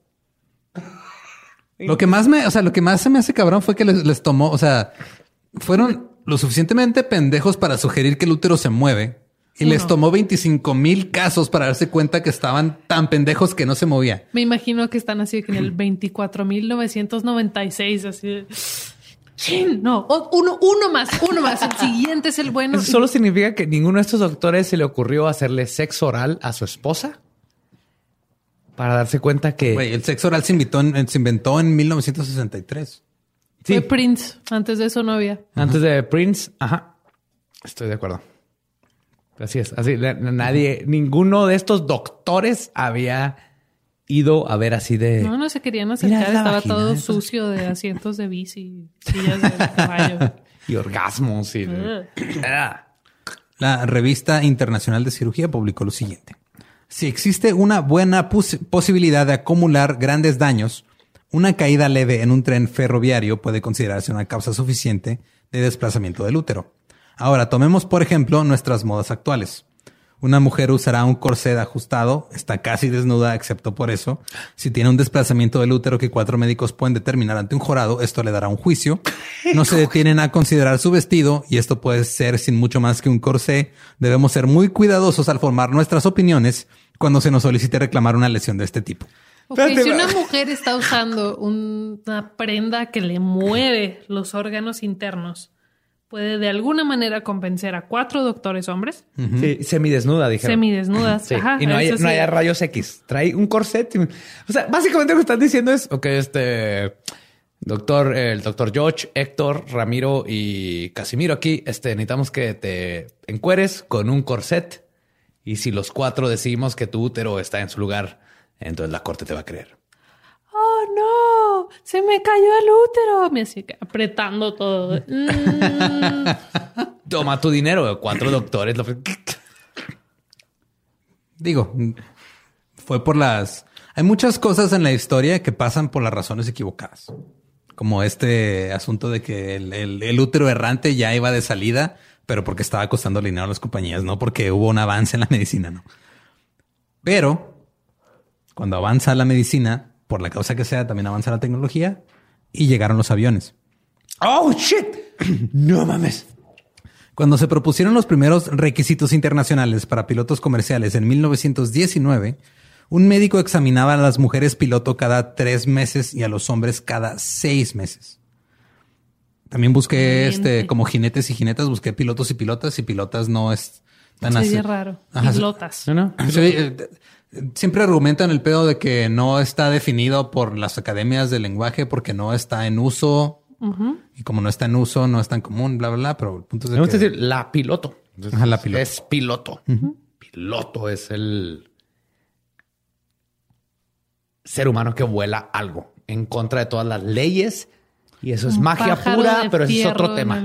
Lo que más me, o sea, lo que más se me hace cabrón fue que les, les tomó, o sea, fueron lo suficientemente pendejos para sugerir que el útero se mueve y les tomó 25 mil casos para darse cuenta que estaban tan pendejos que no se movía.
Me imagino que están así que en el 24.996, así de... Chin, no, uno, uno más, uno más. El siguiente es el bueno.
Eso solo significa que ninguno de estos doctores se le ocurrió hacerle sexo oral a su esposa para darse cuenta que
el sexo oral se, invitó en- se inventó en 1963.
Fue
sí,
Prince. Antes de eso no había.
antes de Prince, ajá, estoy de acuerdo. Así es, así na- na- nadie, ninguno de estos doctores había ido a ver así de
No, no se querían acercar. Estaba
vagina,
todo
eso.
sucio de asientos de bici, sillas de caballo.
y orgasmos y Ah.
La revista internacional de cirugía publicó lo siguiente. Si existe una buena pos- posibilidad de acumular grandes daños, una caída leve en un tren ferroviario puede considerarse una causa suficiente de desplazamiento del útero. Ahora, tomemos por ejemplo nuestras modas actuales. Una mujer usará un corset ajustado, está casi desnuda excepto por eso. Si tiene un desplazamiento del útero que cuatro médicos pueden determinar ante un jurado, esto le dará un juicio. No se detienen a considerar su vestido y esto puede ser sin mucho más que un corsé. Debemos ser muy cuidadosos al formar nuestras opiniones cuando se nos solicite reclamar una lesión de este tipo.
Ok,
Espérate,
si una mujer está usando una prenda que le mueve los órganos internos, puede de alguna manera convencer a cuatro doctores hombres
Sí, semidesnuda, dijeron.
semidesnudas.
Sí,
Ajá,
y no hay, no hay rayos X. Trae un corset. y- O sea, básicamente lo que están diciendo es, ok, este doctor, el doctor George, Héctor, Ramiro y Casimiro aquí, este, necesitamos que te encueres con un corset. Y si los cuatro decimos que tu útero está en su lugar, entonces la corte te va a creer.
No, se me cayó el útero. Me así que apretando todo. Mm.
Toma tu dinero. Cuatro doctores. lo-
Digo, fue por las... Hay muchas cosas en la historia que pasan por las razones equivocadas. Como este asunto de que el, el- el útero errante ya iba de salida, pero porque estaba costando dinero a las compañías, no porque hubo un avance en la medicina, ¿no? Pero cuando avanza la medicina, por la causa que sea, también avanza la tecnología y llegaron los aviones.
Oh, shit. No mames.
Cuando se propusieron los primeros requisitos internacionales para pilotos comerciales en 1919, un médico examinaba a las mujeres piloto cada tres meses y a los hombres cada seis meses. También busqué este como jinetes y jinetas, busqué pilotos y pilotas y pilotas no es tan así.
Sería raro. Pilotas.
¿No,
siempre argumentan el pedo de que no está definido por las academias de lenguaje porque no está en uso y como no está en uso, no es tan común, bla, bla, bla. Pero el punto es de que-
decir la piloto. Entonces,
Ajá, la piloto.
Es piloto. Piloto es el ser humano que vuela algo en contra de todas las leyes. Y eso es
Un
magia pura, pero ese es otro tema.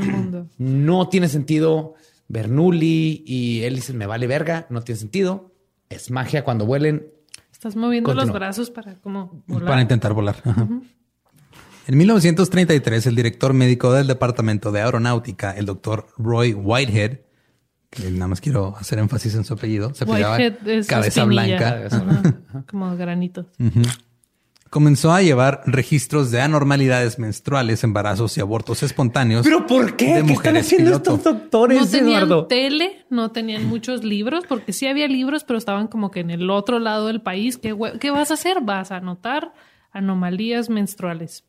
No tiene sentido. Bernoulli y él dicen me vale verga. No tiene sentido. Es magia cuando vuelen.
Estás moviendo los brazos para como volar.
Para intentar volar. En 1933, el director médico del Departamento de Aeronáutica, el doctor Roy Whitehead, que nada más quiero hacer énfasis en su apellido, se apellidaba
Whitehead es
cabeza
espinilla.
blanca,
como granitos.
Comenzó a llevar registros de anormalidades menstruales, embarazos y abortos espontáneos.
Pero ¿por qué?
de
¿Qué están haciendo
piloto.
estos doctores,
No tenían
Eduardo?
tele, no tenían muchos libros, porque sí había libros, pero estaban como que en el otro lado del país. ¿Qué, qué vas a hacer? Vas a anotar anomalías menstruales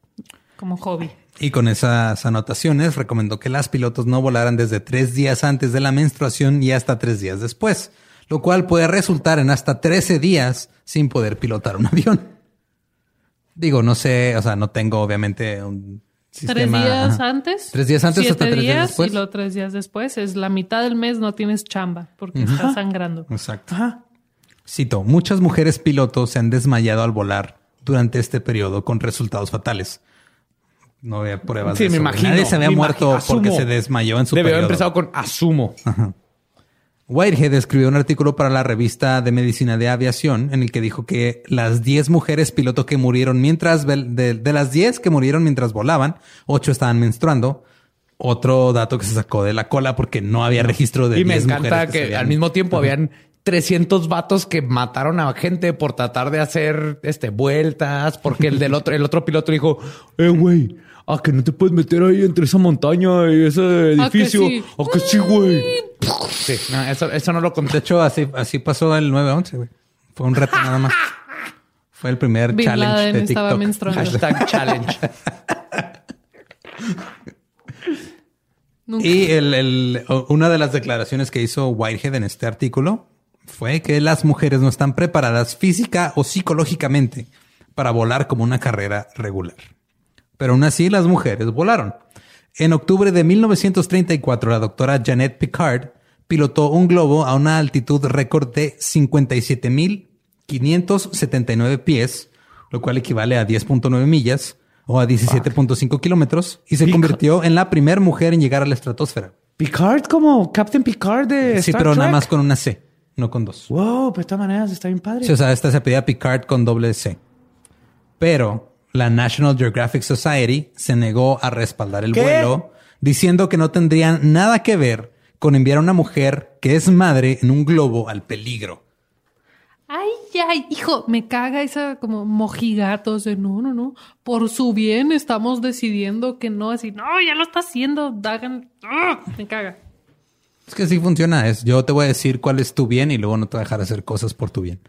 como hobby.
Y con esas anotaciones recomendó que las pilotos no volaran desde tres días antes de la menstruación y hasta tres días después, lo cual puede resultar en hasta 13 días sin poder pilotar un avión. Digo, no sé, o sea, no tengo obviamente un sistema.
tres días
ajá.
antes.
Tres días antes
siete
hasta tres días
días
después.
Y luego tres días después es la mitad del mes no tienes chamba porque estás sangrando.
Exacto.
Ajá.
Cito, muchas mujeres pilotos se han desmayado al volar durante este periodo con resultados fatales. No había pruebas
Sí,
de
me
eso.
imagino.
Nadie se había muerto
imagino.
porque
Asumo.
se desmayó en su
Debe haber empezado con asumo.
Whitehead escribió un artículo para la revista de medicina de aviación en el que dijo que las 10 mujeres piloto que murieron mientras, de, de las 10 que murieron mientras volaban, 8 estaban menstruando. Otro dato que se sacó de la cola porque no había registro de
Y me
10
encanta que,
habían-
al mismo tiempo habían 300 vatos que mataron a gente por tratar de hacer este vueltas, porque el del otro, el otro piloto dijo, eh, güey, a que no te puedes meter ahí entre esa montaña y ese
¿A que
edificio.
sí?
A que sí, güey. Sí, no, eso, eso no lo
De
conté.
hecho, así, así pasó el 9-11, güey. Fue un reto nada más. Fue el primer
Bin
challenge
Laden
de
estaba
TikTok.
menstruando.
Hashtag challenge.
Nunca.
Y el, el- una de las declaraciones que hizo Whitehead en este artículo fue que las mujeres no están preparadas física o psicológicamente para volar como una carrera regular. Pero aún así las mujeres volaron. En octubre de 1934, la doctora Janet Picard pilotó un globo a una altitud récord de 57.579 pies, lo cual equivale a 10.9 millas o a 17.5 kilómetros, y se
Picard.
convirtió en la primera mujer en llegar a la estratosfera.
Picard como Captain Picard de
Sí,
Star
pero nada más con una C, no con dos.
Wow, pero de todas maneras está bien padre.
Sí, o sea, esta se pedía Picard con doble C. Pero la National Geographic Society se negó a respaldar el
¿Qué?
vuelo, diciendo que no tendrían nada que ver con enviar a una mujer que es madre en un globo al peligro.
Ay, ay, hijo, me caga esa como mojigatos de no, no, no. Por su bien estamos decidiendo que no, así, no, ya lo está haciendo, hagan, ¡Ah! me caga.
Es que así funciona. Es yo te voy a decir cuál es tu bien y luego no te voy a dejar hacer cosas por tu bien.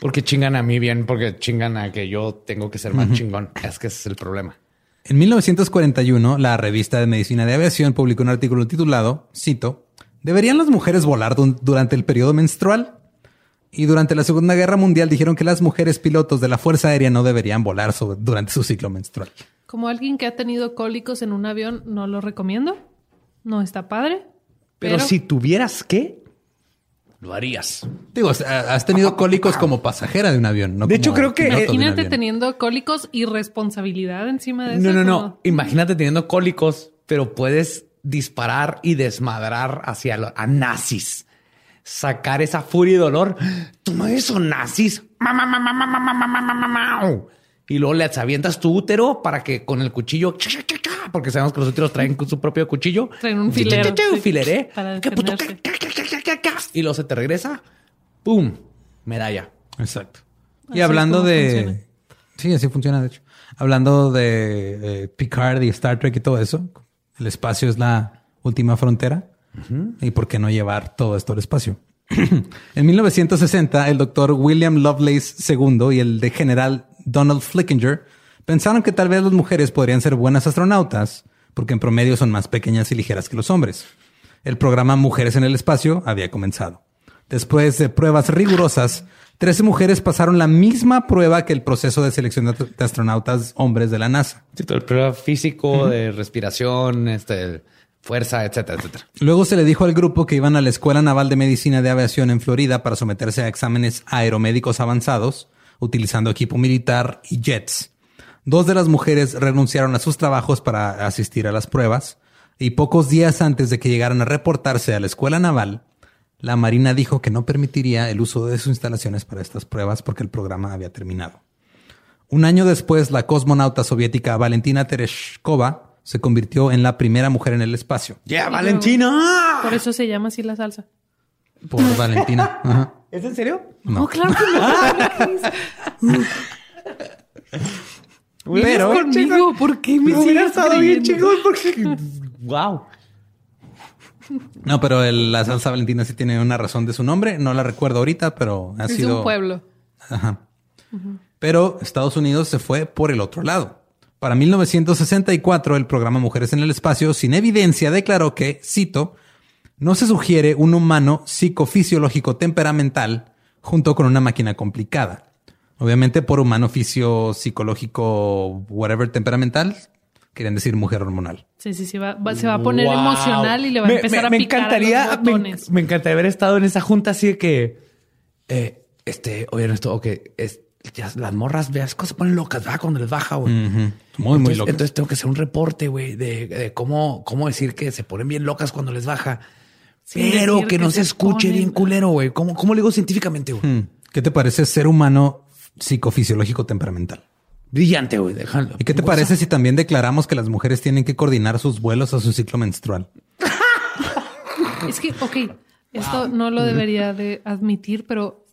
Porque chingan a mí bien, porque chingan a que yo tengo que ser más chingón. Es que ese es el problema.
En 1941, la revista de Medicina de Aviación publicó un artículo titulado, cito, ¿Deberían las mujeres volar durante el periodo menstrual? Y durante la Segunda Guerra Mundial dijeron que las mujeres pilotos de la Fuerza Aérea no deberían volar sobre- durante su ciclo menstrual.
Como alguien que ha tenido cólicos en un avión, no lo recomiendo. No está padre.
Pero, si tuvieras que, lo harías.
Digo, has tenido cólicos como pasajera de un avión.
De hecho, creo que.
Imagínate teniendo cólicos y responsabilidad encima de eso.
No, no, no. Imagínate teniendo cólicos, pero puedes disparar y desmadrar hacia a nazis. Sacar esa furia y dolor. Toma eso, nazis. Y luego le avientas tu útero para que con el cuchillo porque sabemos que los úteros traen con su propio cuchillo.
Traen un filero,
Un fileré. Y luego se te regresa. ¡Pum! medalla.
Exacto. Y hablando de...
funciona.
Sí, así funciona, de hecho. Hablando de eh, Picard y Star Trek y todo eso, el espacio es la última frontera. ¿Y por qué no llevar todo esto al espacio? en 1960, el doctor William Lovelace II y el de general Donald Flickinger pensaron que tal vez las mujeres podrían ser buenas astronautas porque en promedio son más pequeñas y ligeras que los hombres. El programa Mujeres en el Espacio había comenzado. Después de pruebas rigurosas, 13 mujeres pasaron la misma prueba que el proceso de selección de astronautas hombres de la NASA.
Sí, todo el prueba físico, de respiración, este, fuerza, etcétera, etcétera.
Luego se le dijo al grupo que iban a la Escuela Naval de Medicina de Aviación en Florida para someterse a exámenes aeromédicos avanzados, utilizando equipo militar y jets. Dos de las mujeres renunciaron a sus trabajos para asistir a las pruebas, y pocos días antes de que llegaran a reportarse a la Escuela Naval, la Marina dijo que no permitiría el uso de sus instalaciones para estas pruebas porque el programa había terminado. Un año después, la cosmonauta soviética Valentina Tereshkova se convirtió en la primera mujer en el espacio.
¡Yeah, Valentina!
Por eso se llama así la salsa.
Por Valentina. Ajá.
¿Es en serio?
No.
claro que no.
Pero-
conmigo, ¿por qué me
Hubiera estado bien chingón porque... ¡Wow!
No, pero el- la salsa Valentina sí tiene una razón de su nombre. No la recuerdo ahorita, pero ha
Es
sido.
un pueblo.
Ajá. Pero Estados Unidos se fue por el otro lado. Para 1964, el programa Mujeres en el Espacio, sin evidencia, declaró que, cito, no se sugiere un humano psicofisiológico temperamental junto con una máquina complicada. Obviamente, por humano fisio psicológico, whatever temperamental, querían decir mujer hormonal.
Sí, sí, sí. va- va- se va a poner
Wow.
emocional y le va a
Me-
empezar
me-
a
me
picar
encantaría,
a los
me,
botones.
me encantaría haber estado en esa junta así de que, eh, este, oigan esto, ok, es, ya las morras, veas, cosas se ponen locas, ¿verdad? Cuando les baja, güey.
Ujú. Muy, muy
entonces,
loco.
entonces tengo que hacer un reporte, güey, de, de cómo, cómo decir que se ponen bien locas cuando les baja.
Sin
pero
decir
que no
que
se
se
escuche
ponen-
bien culero, güey. ¿Cómo, ¿Cómo le digo científicamente, güey?
Hmm. ¿Qué te parece ser humano psicofisiológico temperamental?
Brillante, güey. Déjalo.
¿Y qué te parece si también declaramos que las mujeres tienen que coordinar sus vuelos a su ciclo menstrual?
Es que, ok, esto no lo debería de admitir, pero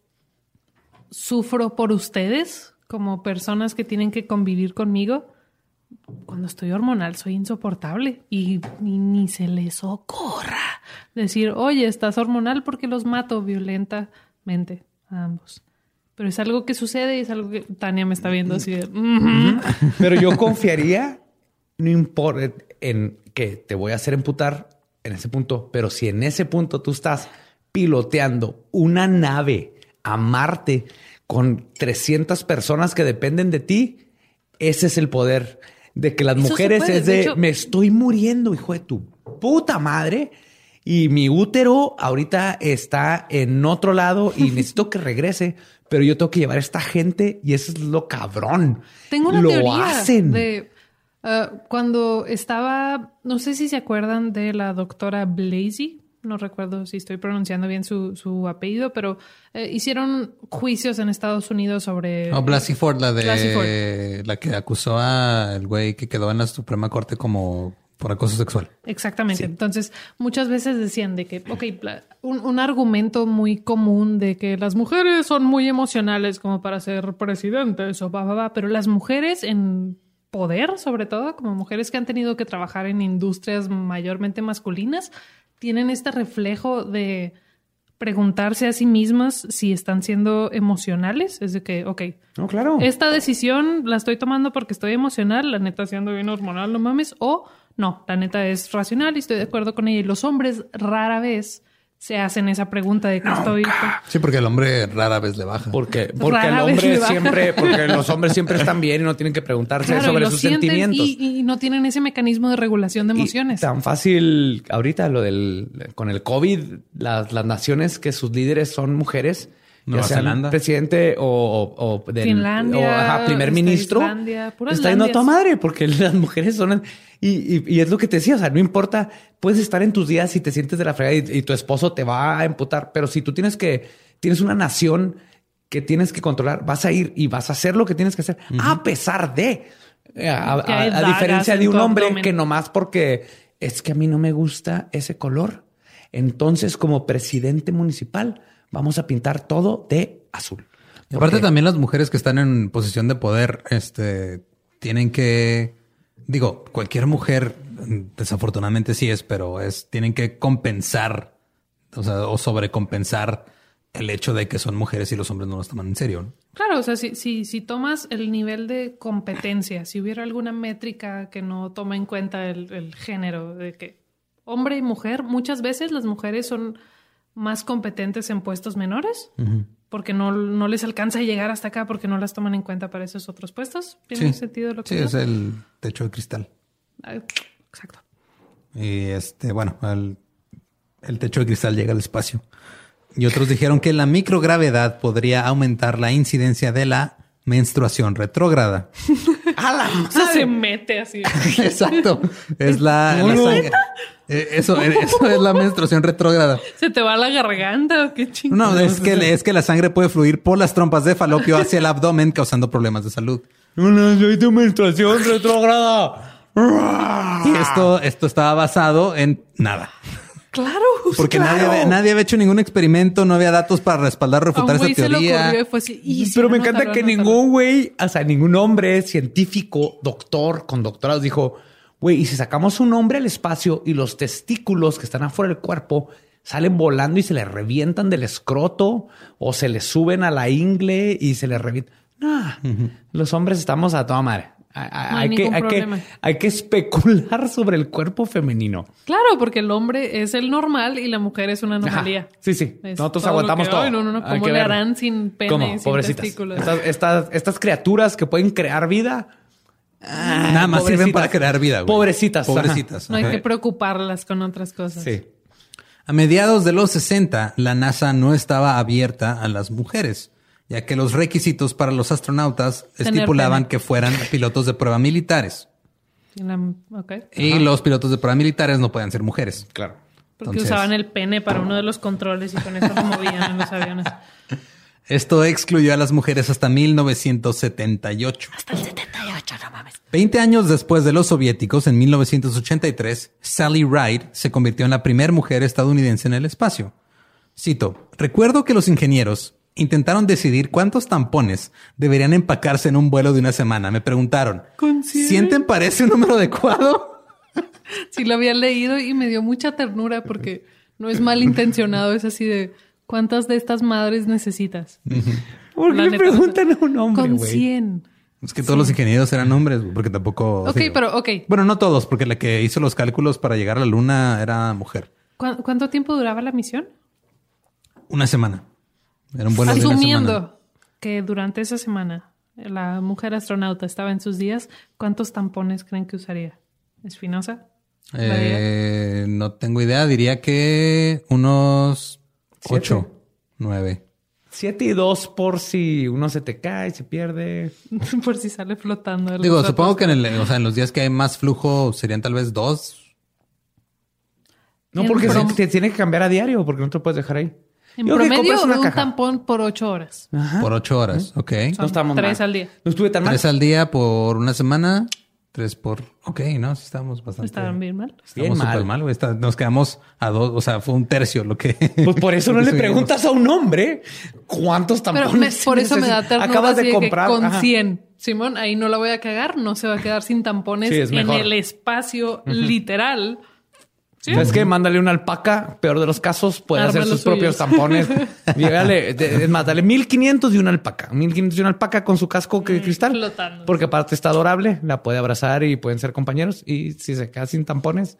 sufro por ustedes como personas que tienen que convivir conmigo. Cuando estoy hormonal soy insoportable y, y ni se les ocurra decir, oye, estás hormonal porque los mato violentamente a ambos. Pero es algo que sucede y es algo que Tania me está viendo así.
Pero yo confiaría, no importa, en que te voy a hacer emputar en ese punto, pero si en ese punto tú estás piloteando una nave a Marte con 300 personas que dependen de ti, ese es el poder de que las
Eso
mujeres
puede,
es de,
de hecho-
me estoy muriendo, hijo de tu puta madre. Y mi útero ahorita está en otro lado y necesito que regrese, pero yo tengo que llevar a esta gente y eso es lo cabrón.
Tengo una
lo
teoría
hacen.
de ah, cuando estaba, no sé si se acuerdan de la doctora Blasey, no recuerdo si estoy pronunciando bien su, su apellido, pero eh, hicieron juicios en Estados Unidos sobre...
O Blasey Ford, la
Blasey
de la que acusó al güey que quedó en la Suprema Corte como por acoso sexual.
Exactamente. Entonces, muchas veces decían de que, ok, un, un argumento muy común de que las mujeres son muy emocionales como para ser presidentes o va, va, va, pero las mujeres en poder, sobre todo, como mujeres que han tenido que trabajar en industrias mayormente masculinas, tienen este reflejo de preguntarse a sí mismas si están siendo emocionales. Es de que, ok,
No, claro.
esta decisión la estoy tomando porque estoy emocional, la neta siendo bien hormonal, no mames, o no, la neta es racional y estoy de acuerdo con ella. Y los hombres rara vez se hacen esa pregunta de que estoy...
Sí, porque el hombre rara vez le baja.
Porque, porque el
Rara
hombre siempre, porque los hombres siempre están bien y no tienen que preguntarse
Claro,
sobre sus sentimientos.
Y, y no tienen ese mecanismo de regulación de
Y
emociones.
tan fácil ahorita lo del con el COVID, las, las naciones que sus líderes son mujeres,
Nueva
ya sean
Zelanda.
presidente o, o, o del-
Finlandia,
o, ajá, primer ministro,
Islandia,
está yendo a
landias.
madre porque las mujeres son y, y, y es lo que te decía, o sea, no importa, puedes estar en tus días y te sientes de la fregada y, y tu esposo te va a emputar, pero si tú tienes que tienes una nación que tienes que controlar, vas a ir y vas a hacer lo que tienes que hacer, a pesar de, eh, a, a- a diferencia
en
de un
tu
hombre
abdomen.
que nomás porque es que a mí no me gusta ese color. Entonces, como presidente municipal, vamos a pintar todo de azul.
Y aparte
Porque-
también las mujeres que están en posición de poder, este, tienen que, digo, cualquier mujer, desafortunadamente sí es, pero es, tienen que compensar, o sea, o sobrecompensar el hecho de que son mujeres y los hombres no los toman en serio. ¿no?
Claro, o sea, si, si, si tomas el nivel de competencia, si hubiera alguna métrica que no toma en cuenta el, el género, de que hombre y mujer, muchas veces las mujeres son más competentes en puestos menores, porque no, no les alcanza a llegar hasta acá porque no las toman en cuenta para esos otros puestos. ¿Tiene
Sí.
sentido lo que
Sí,
digo?
es el techo de cristal.
Ah, Exacto.
Y este, bueno, el, el techo de cristal llega al espacio. Y otros dijeron que la microgravedad podría aumentar la incidencia de la menstruación retrógrada.
O sea, se mete así.
Exacto. Es la, la sangre. Eh, Eso, eso es la menstruación retrógrada.
¿Se te va la garganta o qué chingada?
No, es que, es que la sangre puede fluir por las trompas de falopio hacia el abdomen, causando problemas de salud.
Una soy tu menstruación retrógrada.
Y esto, esto estaba basado en nada.
Claro.
Porque
Claro.
nadie, había- nadie había hecho ningún experimento, no había datos para respaldar o
A un
refutar esa
güey se
teoría.
ocurrió y fue así. y
Pero me encanta que ningún güey, o sea, ningún hombre científico, doctor con doctorados dijo, güey, y si sacamos un hombre al espacio y los testículos que están afuera del cuerpo salen volando y se le revientan del escroto o se le suben a la ingle y se le revientan. No, los hombres estamos a toda madre. Hay,
No hay
hay que,
ningún
hay, que,
problema.
hay que especular sobre el cuerpo femenino.
Claro, porque el hombre es el normal y la mujer es una
Ajá.
anomalía.
Sí, sí.
Es
Nosotros
todo
aguantamos
que,
todo.
"Ay, no, no, no, ¿cómo le harán sin pene
¿Cómo?
y sin
Pobrecitas.
testículos?
Estas, estas, estas criaturas que pueden crear vida. ah,
Nada más sirven para crear vida. güey.
Pobrecitas.
Pobrecitas.
No hay
Ajá.
que preocuparlas con otras cosas.
Sí.
A mediados de los 60, la NASA no estaba abierta a las mujeres, ya que los requisitos para los astronautas
Tener
estipulaban que fueran pilotos de prueba militares.
Y
los pilotos de prueba militares no podían ser mujeres.
Claro.
Porque
Entonces-
usaban el pene para uno de los controles y con eso lo movían en los aviones.
Esto excluyó a las mujeres hasta 1978. Hasta el 78, no mames. Veinte años después de los soviéticos, en 1983, Sally Ride se convirtió en la primera mujer estadounidense en el espacio. Cito, recuerdo que los ingenieros intentaron decidir cuántos tampones deberían empacarse en un vuelo de una semana. Me preguntaron. ¿sienten parece un número adecuado?
Sí, lo había leído y me dio mucha ternura porque no es malintencionado, es así de ¿cuántas de estas madres necesitas?
¿Por qué le preguntan a un hombre,
Con
güey?
100.
Es que todos los ingenieros eran hombres, porque tampoco...
Ok, pero ok.
Bueno, no todos, porque la que hizo los cálculos para llegar a la luna era mujer.
¿Cu- ¿Cuánto tiempo duraba la misión?
Una semana. De una.
Asumiendo que durante esa semana la mujer astronauta estaba en sus días, ¿cuántos tampones creen que usaría? ¿Espinosa?
Eh, no tengo idea. Diría que unos
Siete.
ocho, nueve.
Siete y dos por si uno se te cae, se pierde.
Por si sale flotando.
Digo, supongo que en, el- o sea, en los días que hay más flujo serían tal vez dos.
No, porque se, te tiene que cambiar a diario porque no te lo puedes dejar ahí.
En
Yo
promedio,
una
un
caja.
tampón por ocho horas.
Por ocho horas. Ok.
Son
No estamos
tres
mal.
al día.
No estuve tan mal.
Tres al día por una semana. Tres por... Ok, no, sí estamos bastante...
Estaban bien mal.
Estamos
Bien mal.
súper mal, güey. Está- Nos quedamos a dos, o sea, fue un tercio lo que...
Pues por eso no le preguntas a un hombre cuántos
Pero
tampones.
me- por eso me da ternura
Acabas de comprar
con
ajá.
100. Simón, ahí no la voy a cagar, no se va a quedar sin tampones
Sí,
en el espacio literal. Sí.
¿Sabes qué? Mándale una alpaca, peor de los casos, puede
Arma
hacer sus propios tampones. Llegale, de- es más, dale 1500 y una alpaca. 1500 y una alpaca con su casco de cristal.
flotando.
Porque aparte está adorable, la puede abrazar y pueden ser compañeros. Y si se queda sin tampones,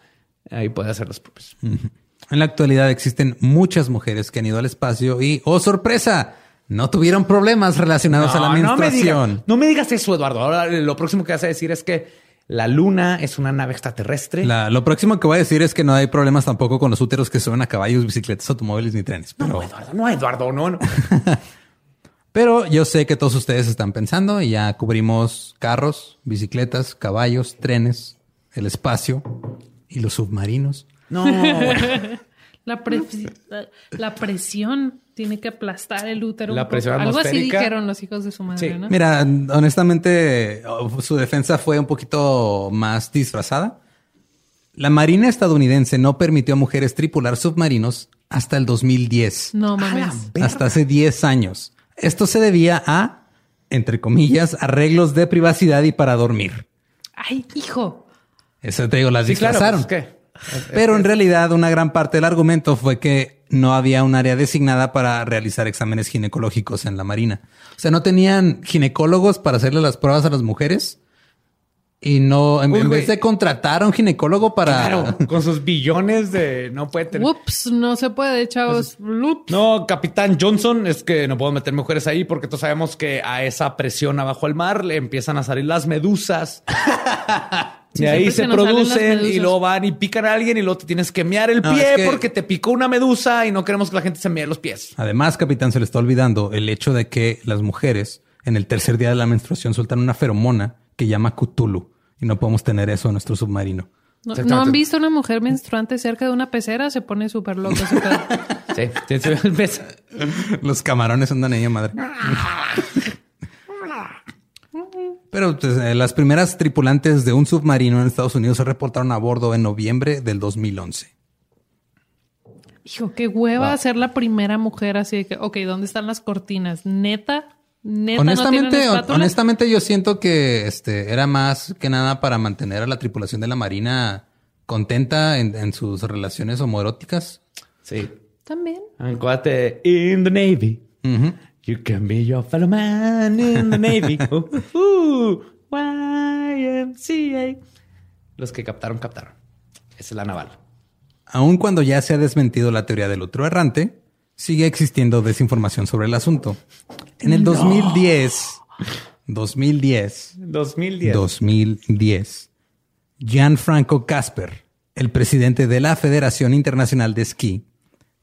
ahí puede hacer los propios.
En la actualidad existen muchas mujeres que han ido al espacio y, oh sorpresa, no tuvieron problemas relacionados a la
no, me
menstruación.
digas, no me digas eso, Eduardo. Ahora lo próximo que vas a decir es que la luna es una nave extraterrestre.
La- lo próximo que voy a decir es que no hay problemas tampoco con los úteros que suben a caballos, bicicletas, automóviles ni trenes. Pero,
No, Eduardo, no, Eduardo, no, no.
pero yo sé que todos ustedes están pensando y ya cubrimos carros, bicicletas, caballos, trenes, el espacio y los submarinos.
No, bueno.
La, pre- la- presión tiene que aplastar el útero.
La
un poco.
presión
Algo así dijeron los hijos de su madre,
Sí.
¿no?
Mira, honestamente, su defensa fue un poquito más disfrazada. La Marina estadounidense no permitió a mujeres tripular submarinos hasta el 2010.
No mames.
Hasta hace 10 años. Esto se debía a, entre comillas, arreglos de privacidad y para dormir.
Ay, hijo.
Eso te digo, las
Sí, claro.
disfrazaron.
pues, ¿qué?
Pero en realidad una gran parte del argumento fue que no había un área designada para realizar exámenes ginecológicos en la Marina. O sea, no tenían ginecólogos para hacerle las pruebas a las mujeres y no, en,
Uy,
en vez de contratar a un ginecólogo para...
Claro, con sus billones de no puede tener.
Ups, no se puede, chavos. Ups.
No, Capitán Johnson, es que no puedo meter mujeres ahí porque todos sabemos que a esa presión abajo al mar le empiezan a salir las medusas.
Sí,
y ahí se
se
producen y luego van y pican a alguien y luego te tienes que mear el
No,
pie
es que-
porque te picó una medusa y no queremos que la gente se mee los pies.
Además, capitán, se le está olvidando el hecho de que las mujeres en el tercer día de la menstruación sueltan una feromona que llama Cthulhu y no podemos tener eso en nuestro submarino.
¿No,
Exactamente.
¿no han visto una mujer menstruante cerca de una pecera? Se pone súper loca.
Sí, sí, sí, ves.
Los camarones andan ahí, madre. Pero pues, eh, las primeras tripulantes de un submarino en Estados Unidos se reportaron a bordo en noviembre del 2011.
Hijo, qué hueva ser la primera mujer así de que, ok, ¿dónde están las cortinas? Neta, neta,
Honestamente, honestamente yo siento que este era más que nada para mantener a la tripulación de la marina contenta en, en sus relaciones homoeróticas.
Sí.
También.
Acuérdate, in the Navy.
Ujú.
You can be your fellow man in the Navy. Uh, uh, YMCA. Los que captaron, captaron. Esa es la naval.
Aun cuando ya se ha desmentido la teoría del otro errante, sigue existiendo desinformación sobre el asunto. En el 2010, 2010,
2010.
2010, Gianfranco Casper, el presidente de la Federación Internacional de Esquí,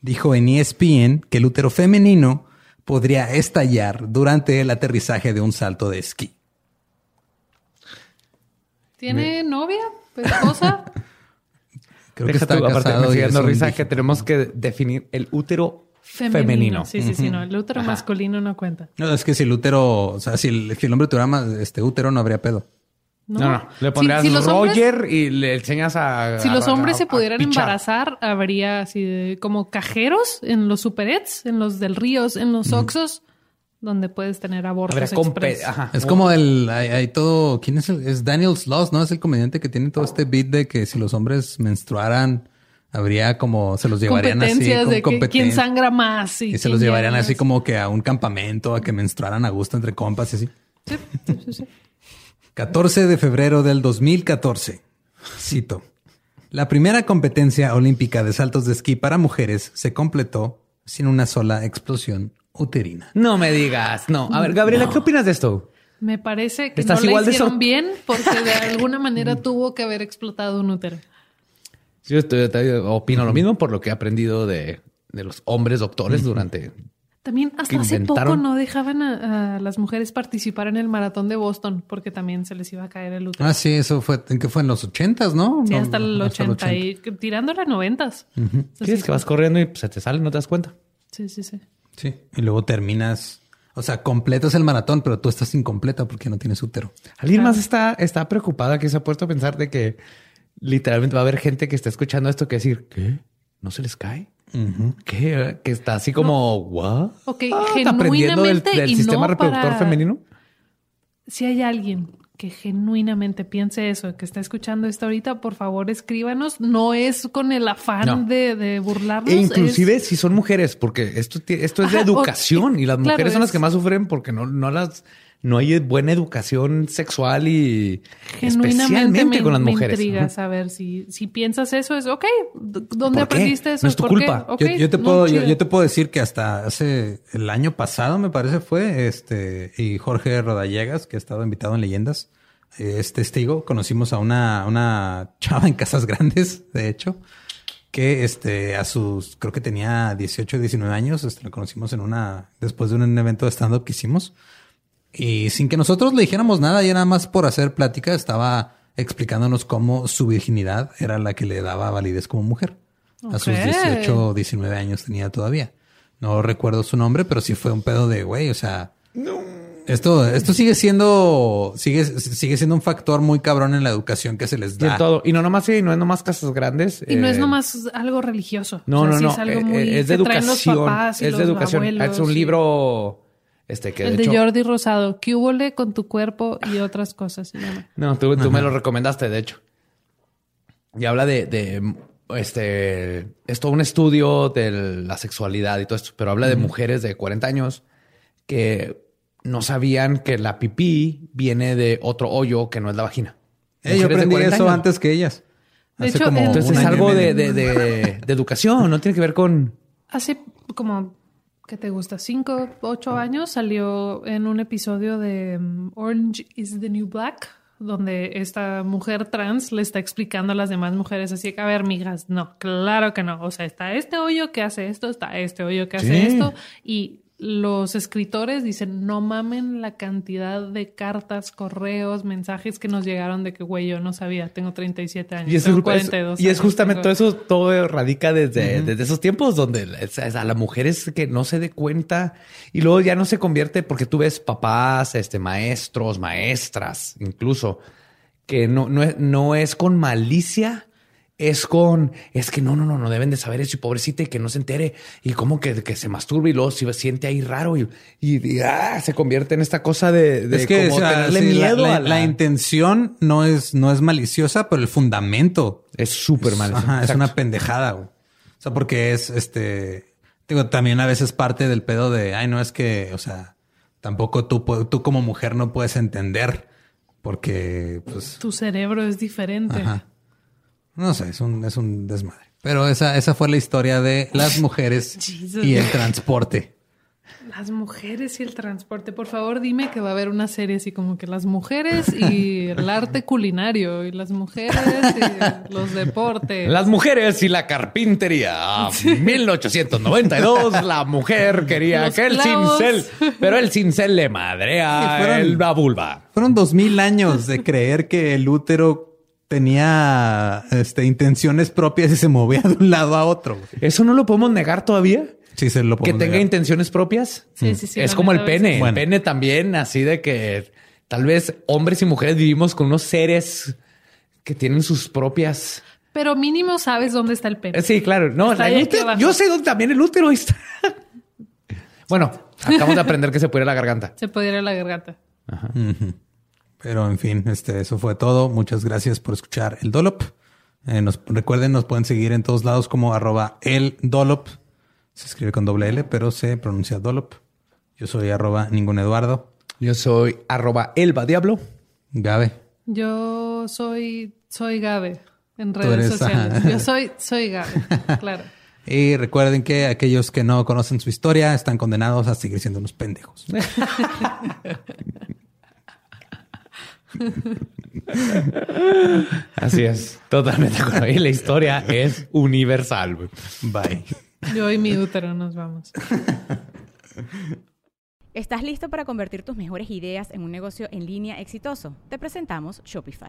dijo en ESPN que el útero femenino podría estallar durante el aterrizaje de un salto de esquí.
¿Tiene novia? ¿Esposa?
Creo que
Deja
está
tú, aparte,
casado
me
y
sigue
es
dando
un
risa que tenemos que definir el útero
Femenino.
femenino.
Sí, sí, sí, no. El útero masculino no cuenta.
No, es que si el útero, o sea, si el, si el hombre tuviera más este útero, no habría pedo.
No,
No, no. Le pondrías
si los hombres-
Roger y le enseñas a.
Si los hombres
a-
se pudieran embarazar, habría así de, como cajeros en los superets, en los del ríos, en los oxos, donde puedes tener abortos
Habría compe-
express.
Ajá.
Es como el, hay, hay todo, ¿quién es el? Es Daniel Sloss, ¿no? Es el comediante que tiene todo este beat de que si los hombres menstruaran, habría como, se los llevarían así.
de que, quién sangra más y,
Y se los llevarían así como que a un campamento, a que menstruaran a gusto entre compas y así.
Sí, sí, sí, sí.
14 de febrero del 2014. Cito. La primera competencia olímpica de saltos de esquí para mujeres se completó sin una sola explosión uterina.
No me digas. No. A ver, Gabriela, ¿qué opinas de esto?
Me parece que
Estás
no
igual
la
de
hicieron
sor-
bien porque de alguna manera tuvo que haber explotado un útero.
Yo estoy- opino lo mismo por lo que he aprendido de, de los hombres doctores durante.
También hasta
Que
hace poco no dejaban a, a las mujeres participar en el maratón de Boston porque también se les iba a caer el útero.
Ah, sí, eso fue, ¿en qué fue? ¿En los ochentas, no?
Sí,
No,
hasta el
hasta
80 y tirándole a noventas.
Sí, es que vas corriendo y se te sale, no te das cuenta.
Sí, sí, sí.
Sí, y luego terminas, o sea, completas el maratón, pero tú estás incompleta porque no tienes útero.
Alguien más está, está preocupada que se ha puesto a pensar de que literalmente va a haber gente que está escuchando esto que decir, ¿qué? ¿No se les cae? Que está así como, ¿what?
Ok,
Ah, ¿está aprendiendo del,
genuinamente
del
y
sistema
no
reproductor
para-
femenino?
Si hay alguien que genuinamente piense eso, que está escuchando esto ahorita, por favor escríbanos. No es con el afán
No.
de, de burlarnos.
E inclusive
es-
si son mujeres, porque esto, esto es de
Ajá, o-
educación y las
claro,
mujeres son las
es-
que más sufren porque no, no las no hay buena educación sexual y especialmente
me,
con las
me
mujeres.
intriga saber si, si piensas eso es ok. ¿Dónde aprendiste eso?
No es tu
¿Por qué?
culpa.
Yo, yo te
no,
puedo, yo, te puedo decir que hasta hace el año pasado, me parece, fue este y Jorge Rodallegas, que ha estado invitado en leyendas, es testigo. Conocimos a una, una chava en casas grandes, de hecho, que este a sus, creo que tenía 18, 19 años. Este, lo conocimos en una, después de un evento de stand-up que hicimos. Y sin que nosotros le dijéramos nada, ya nada más por hacer plática, estaba explicándonos cómo su virginidad era la que le daba validez como mujer. A sus
Ok.
18 o 19 años tenía todavía. No recuerdo su nombre, pero sí fue un pedo de güey. O sea, esto, esto sigue siendo, sigue, sigue siendo un factor muy cabrón en la educación que se les
Y
da.
en todo. Y no nomás, sí, no es nomás casas grandes.
Y no es
eh,
nomás algo religioso.
No,
O sea,
no,
sí
no.
Es algo muy
es de
los
educación.
papás y
es de
los
educación.
abuelos
es un
y-
libro. Este, que
el de, Jordi Rosado, ¿qué hubo con tu cuerpo y otras cosas? Se llama.
No, tú, tú me lo recomendaste, de hecho. Y habla de, de este, es todo un estudio de la sexualidad y todo esto, pero habla de mujeres de 40 años que no sabían que la pipí viene de otro hoyo que no es la vagina.
Eh, yo aprendí eso antes que ellas.
De hecho,
entonces es algo de, de, de, educación, no tiene que ver con...
Hace como, ¿qué te gusta? Cinco, ocho años salió en un episodio de um, Orange is the New Black donde esta mujer trans le está explicando a las demás mujeres así que, a ver, migas, no, claro que no. O sea, está este hoyo que hace esto, está este hoyo que hace esto. Y los escritores dicen, no mamen la cantidad de cartas, correos, mensajes que nos llegaron de que, güey, yo no sabía, tengo 37 años, y es, 42
Y es justamente todo eso, todo radica desde, desde esos tiempos donde a la mujer es que no se dé cuenta y luego ya no se convierte porque tú ves papás, este, maestros, maestras, incluso, que no, no, no es con malicia, es con, es que no, no, no, no deben de saber eso y pobrecita y que no se entere y como que, que se masturbe y luego se siente ahí raro y, y, ah, se convierte en esta cosa de, de
que, como tenerle miedo la, a la... intención no es, no es maliciosa, pero el fundamento
es súper malicioso.
es una pendejada. O sea, porque es este, digo, también a veces parte del pedo de, ay, no es que, o sea, tampoco tú, tú como mujer no puedes entender porque, pues.
Tu cerebro es diferente. Ajá.
No sé, es un, es un desmadre. Pero esa, esa fue la historia de las mujeres y el transporte.
Las mujeres y el transporte. Por favor, dime que va a haber una serie así como que las mujeres y el arte culinario y las mujeres y los deportes.
Las mujeres y la carpintería. 1892, la mujer quería que el cincel, pero el cincel le madrea la vulva.
Fueron dos mil años de creer que el útero tenía este, intenciones propias y se movía de un lado a otro.
¿Eso no lo podemos negar todavía?
Sí, se lo
podemos
Que
tenga intenciones propias.
Sí, sí, sí.
Es como el pene. El pene también, así de que tal vez hombres y mujeres vivimos con unos seres que tienen sus propias...
Pero mínimo sabes dónde está el pene.
Sí, claro. No, yo sé dónde también el útero está. bueno, acabamos de aprender que se puede ir a la garganta.
Se puede ir a la garganta.
Ajá. Pero en fin, este, eso fue todo. Muchas gracias por escuchar el Dolop. Eh, nos, recuerden, nos pueden seguir en todos lados como arroba el Dolop. Se escribe con doble L, pero se pronuncia Dolop. Yo soy arroba ningún Eduardo.
Yo soy arroba Elba Diablo.
Gabe.
Yo soy, soy Gabe en redes sociales. Yo soy, soy Gabe, claro.
Y recuerden que aquellos que no conocen su historia están condenados a seguir siendo unos pendejos.
Así es, totalmente Y la historia es universal.
Bye.
Yo y mi útero nos vamos.
¿Estás listo para convertir tus mejores ideas en un negocio en línea exitoso? Te presentamos Shopify.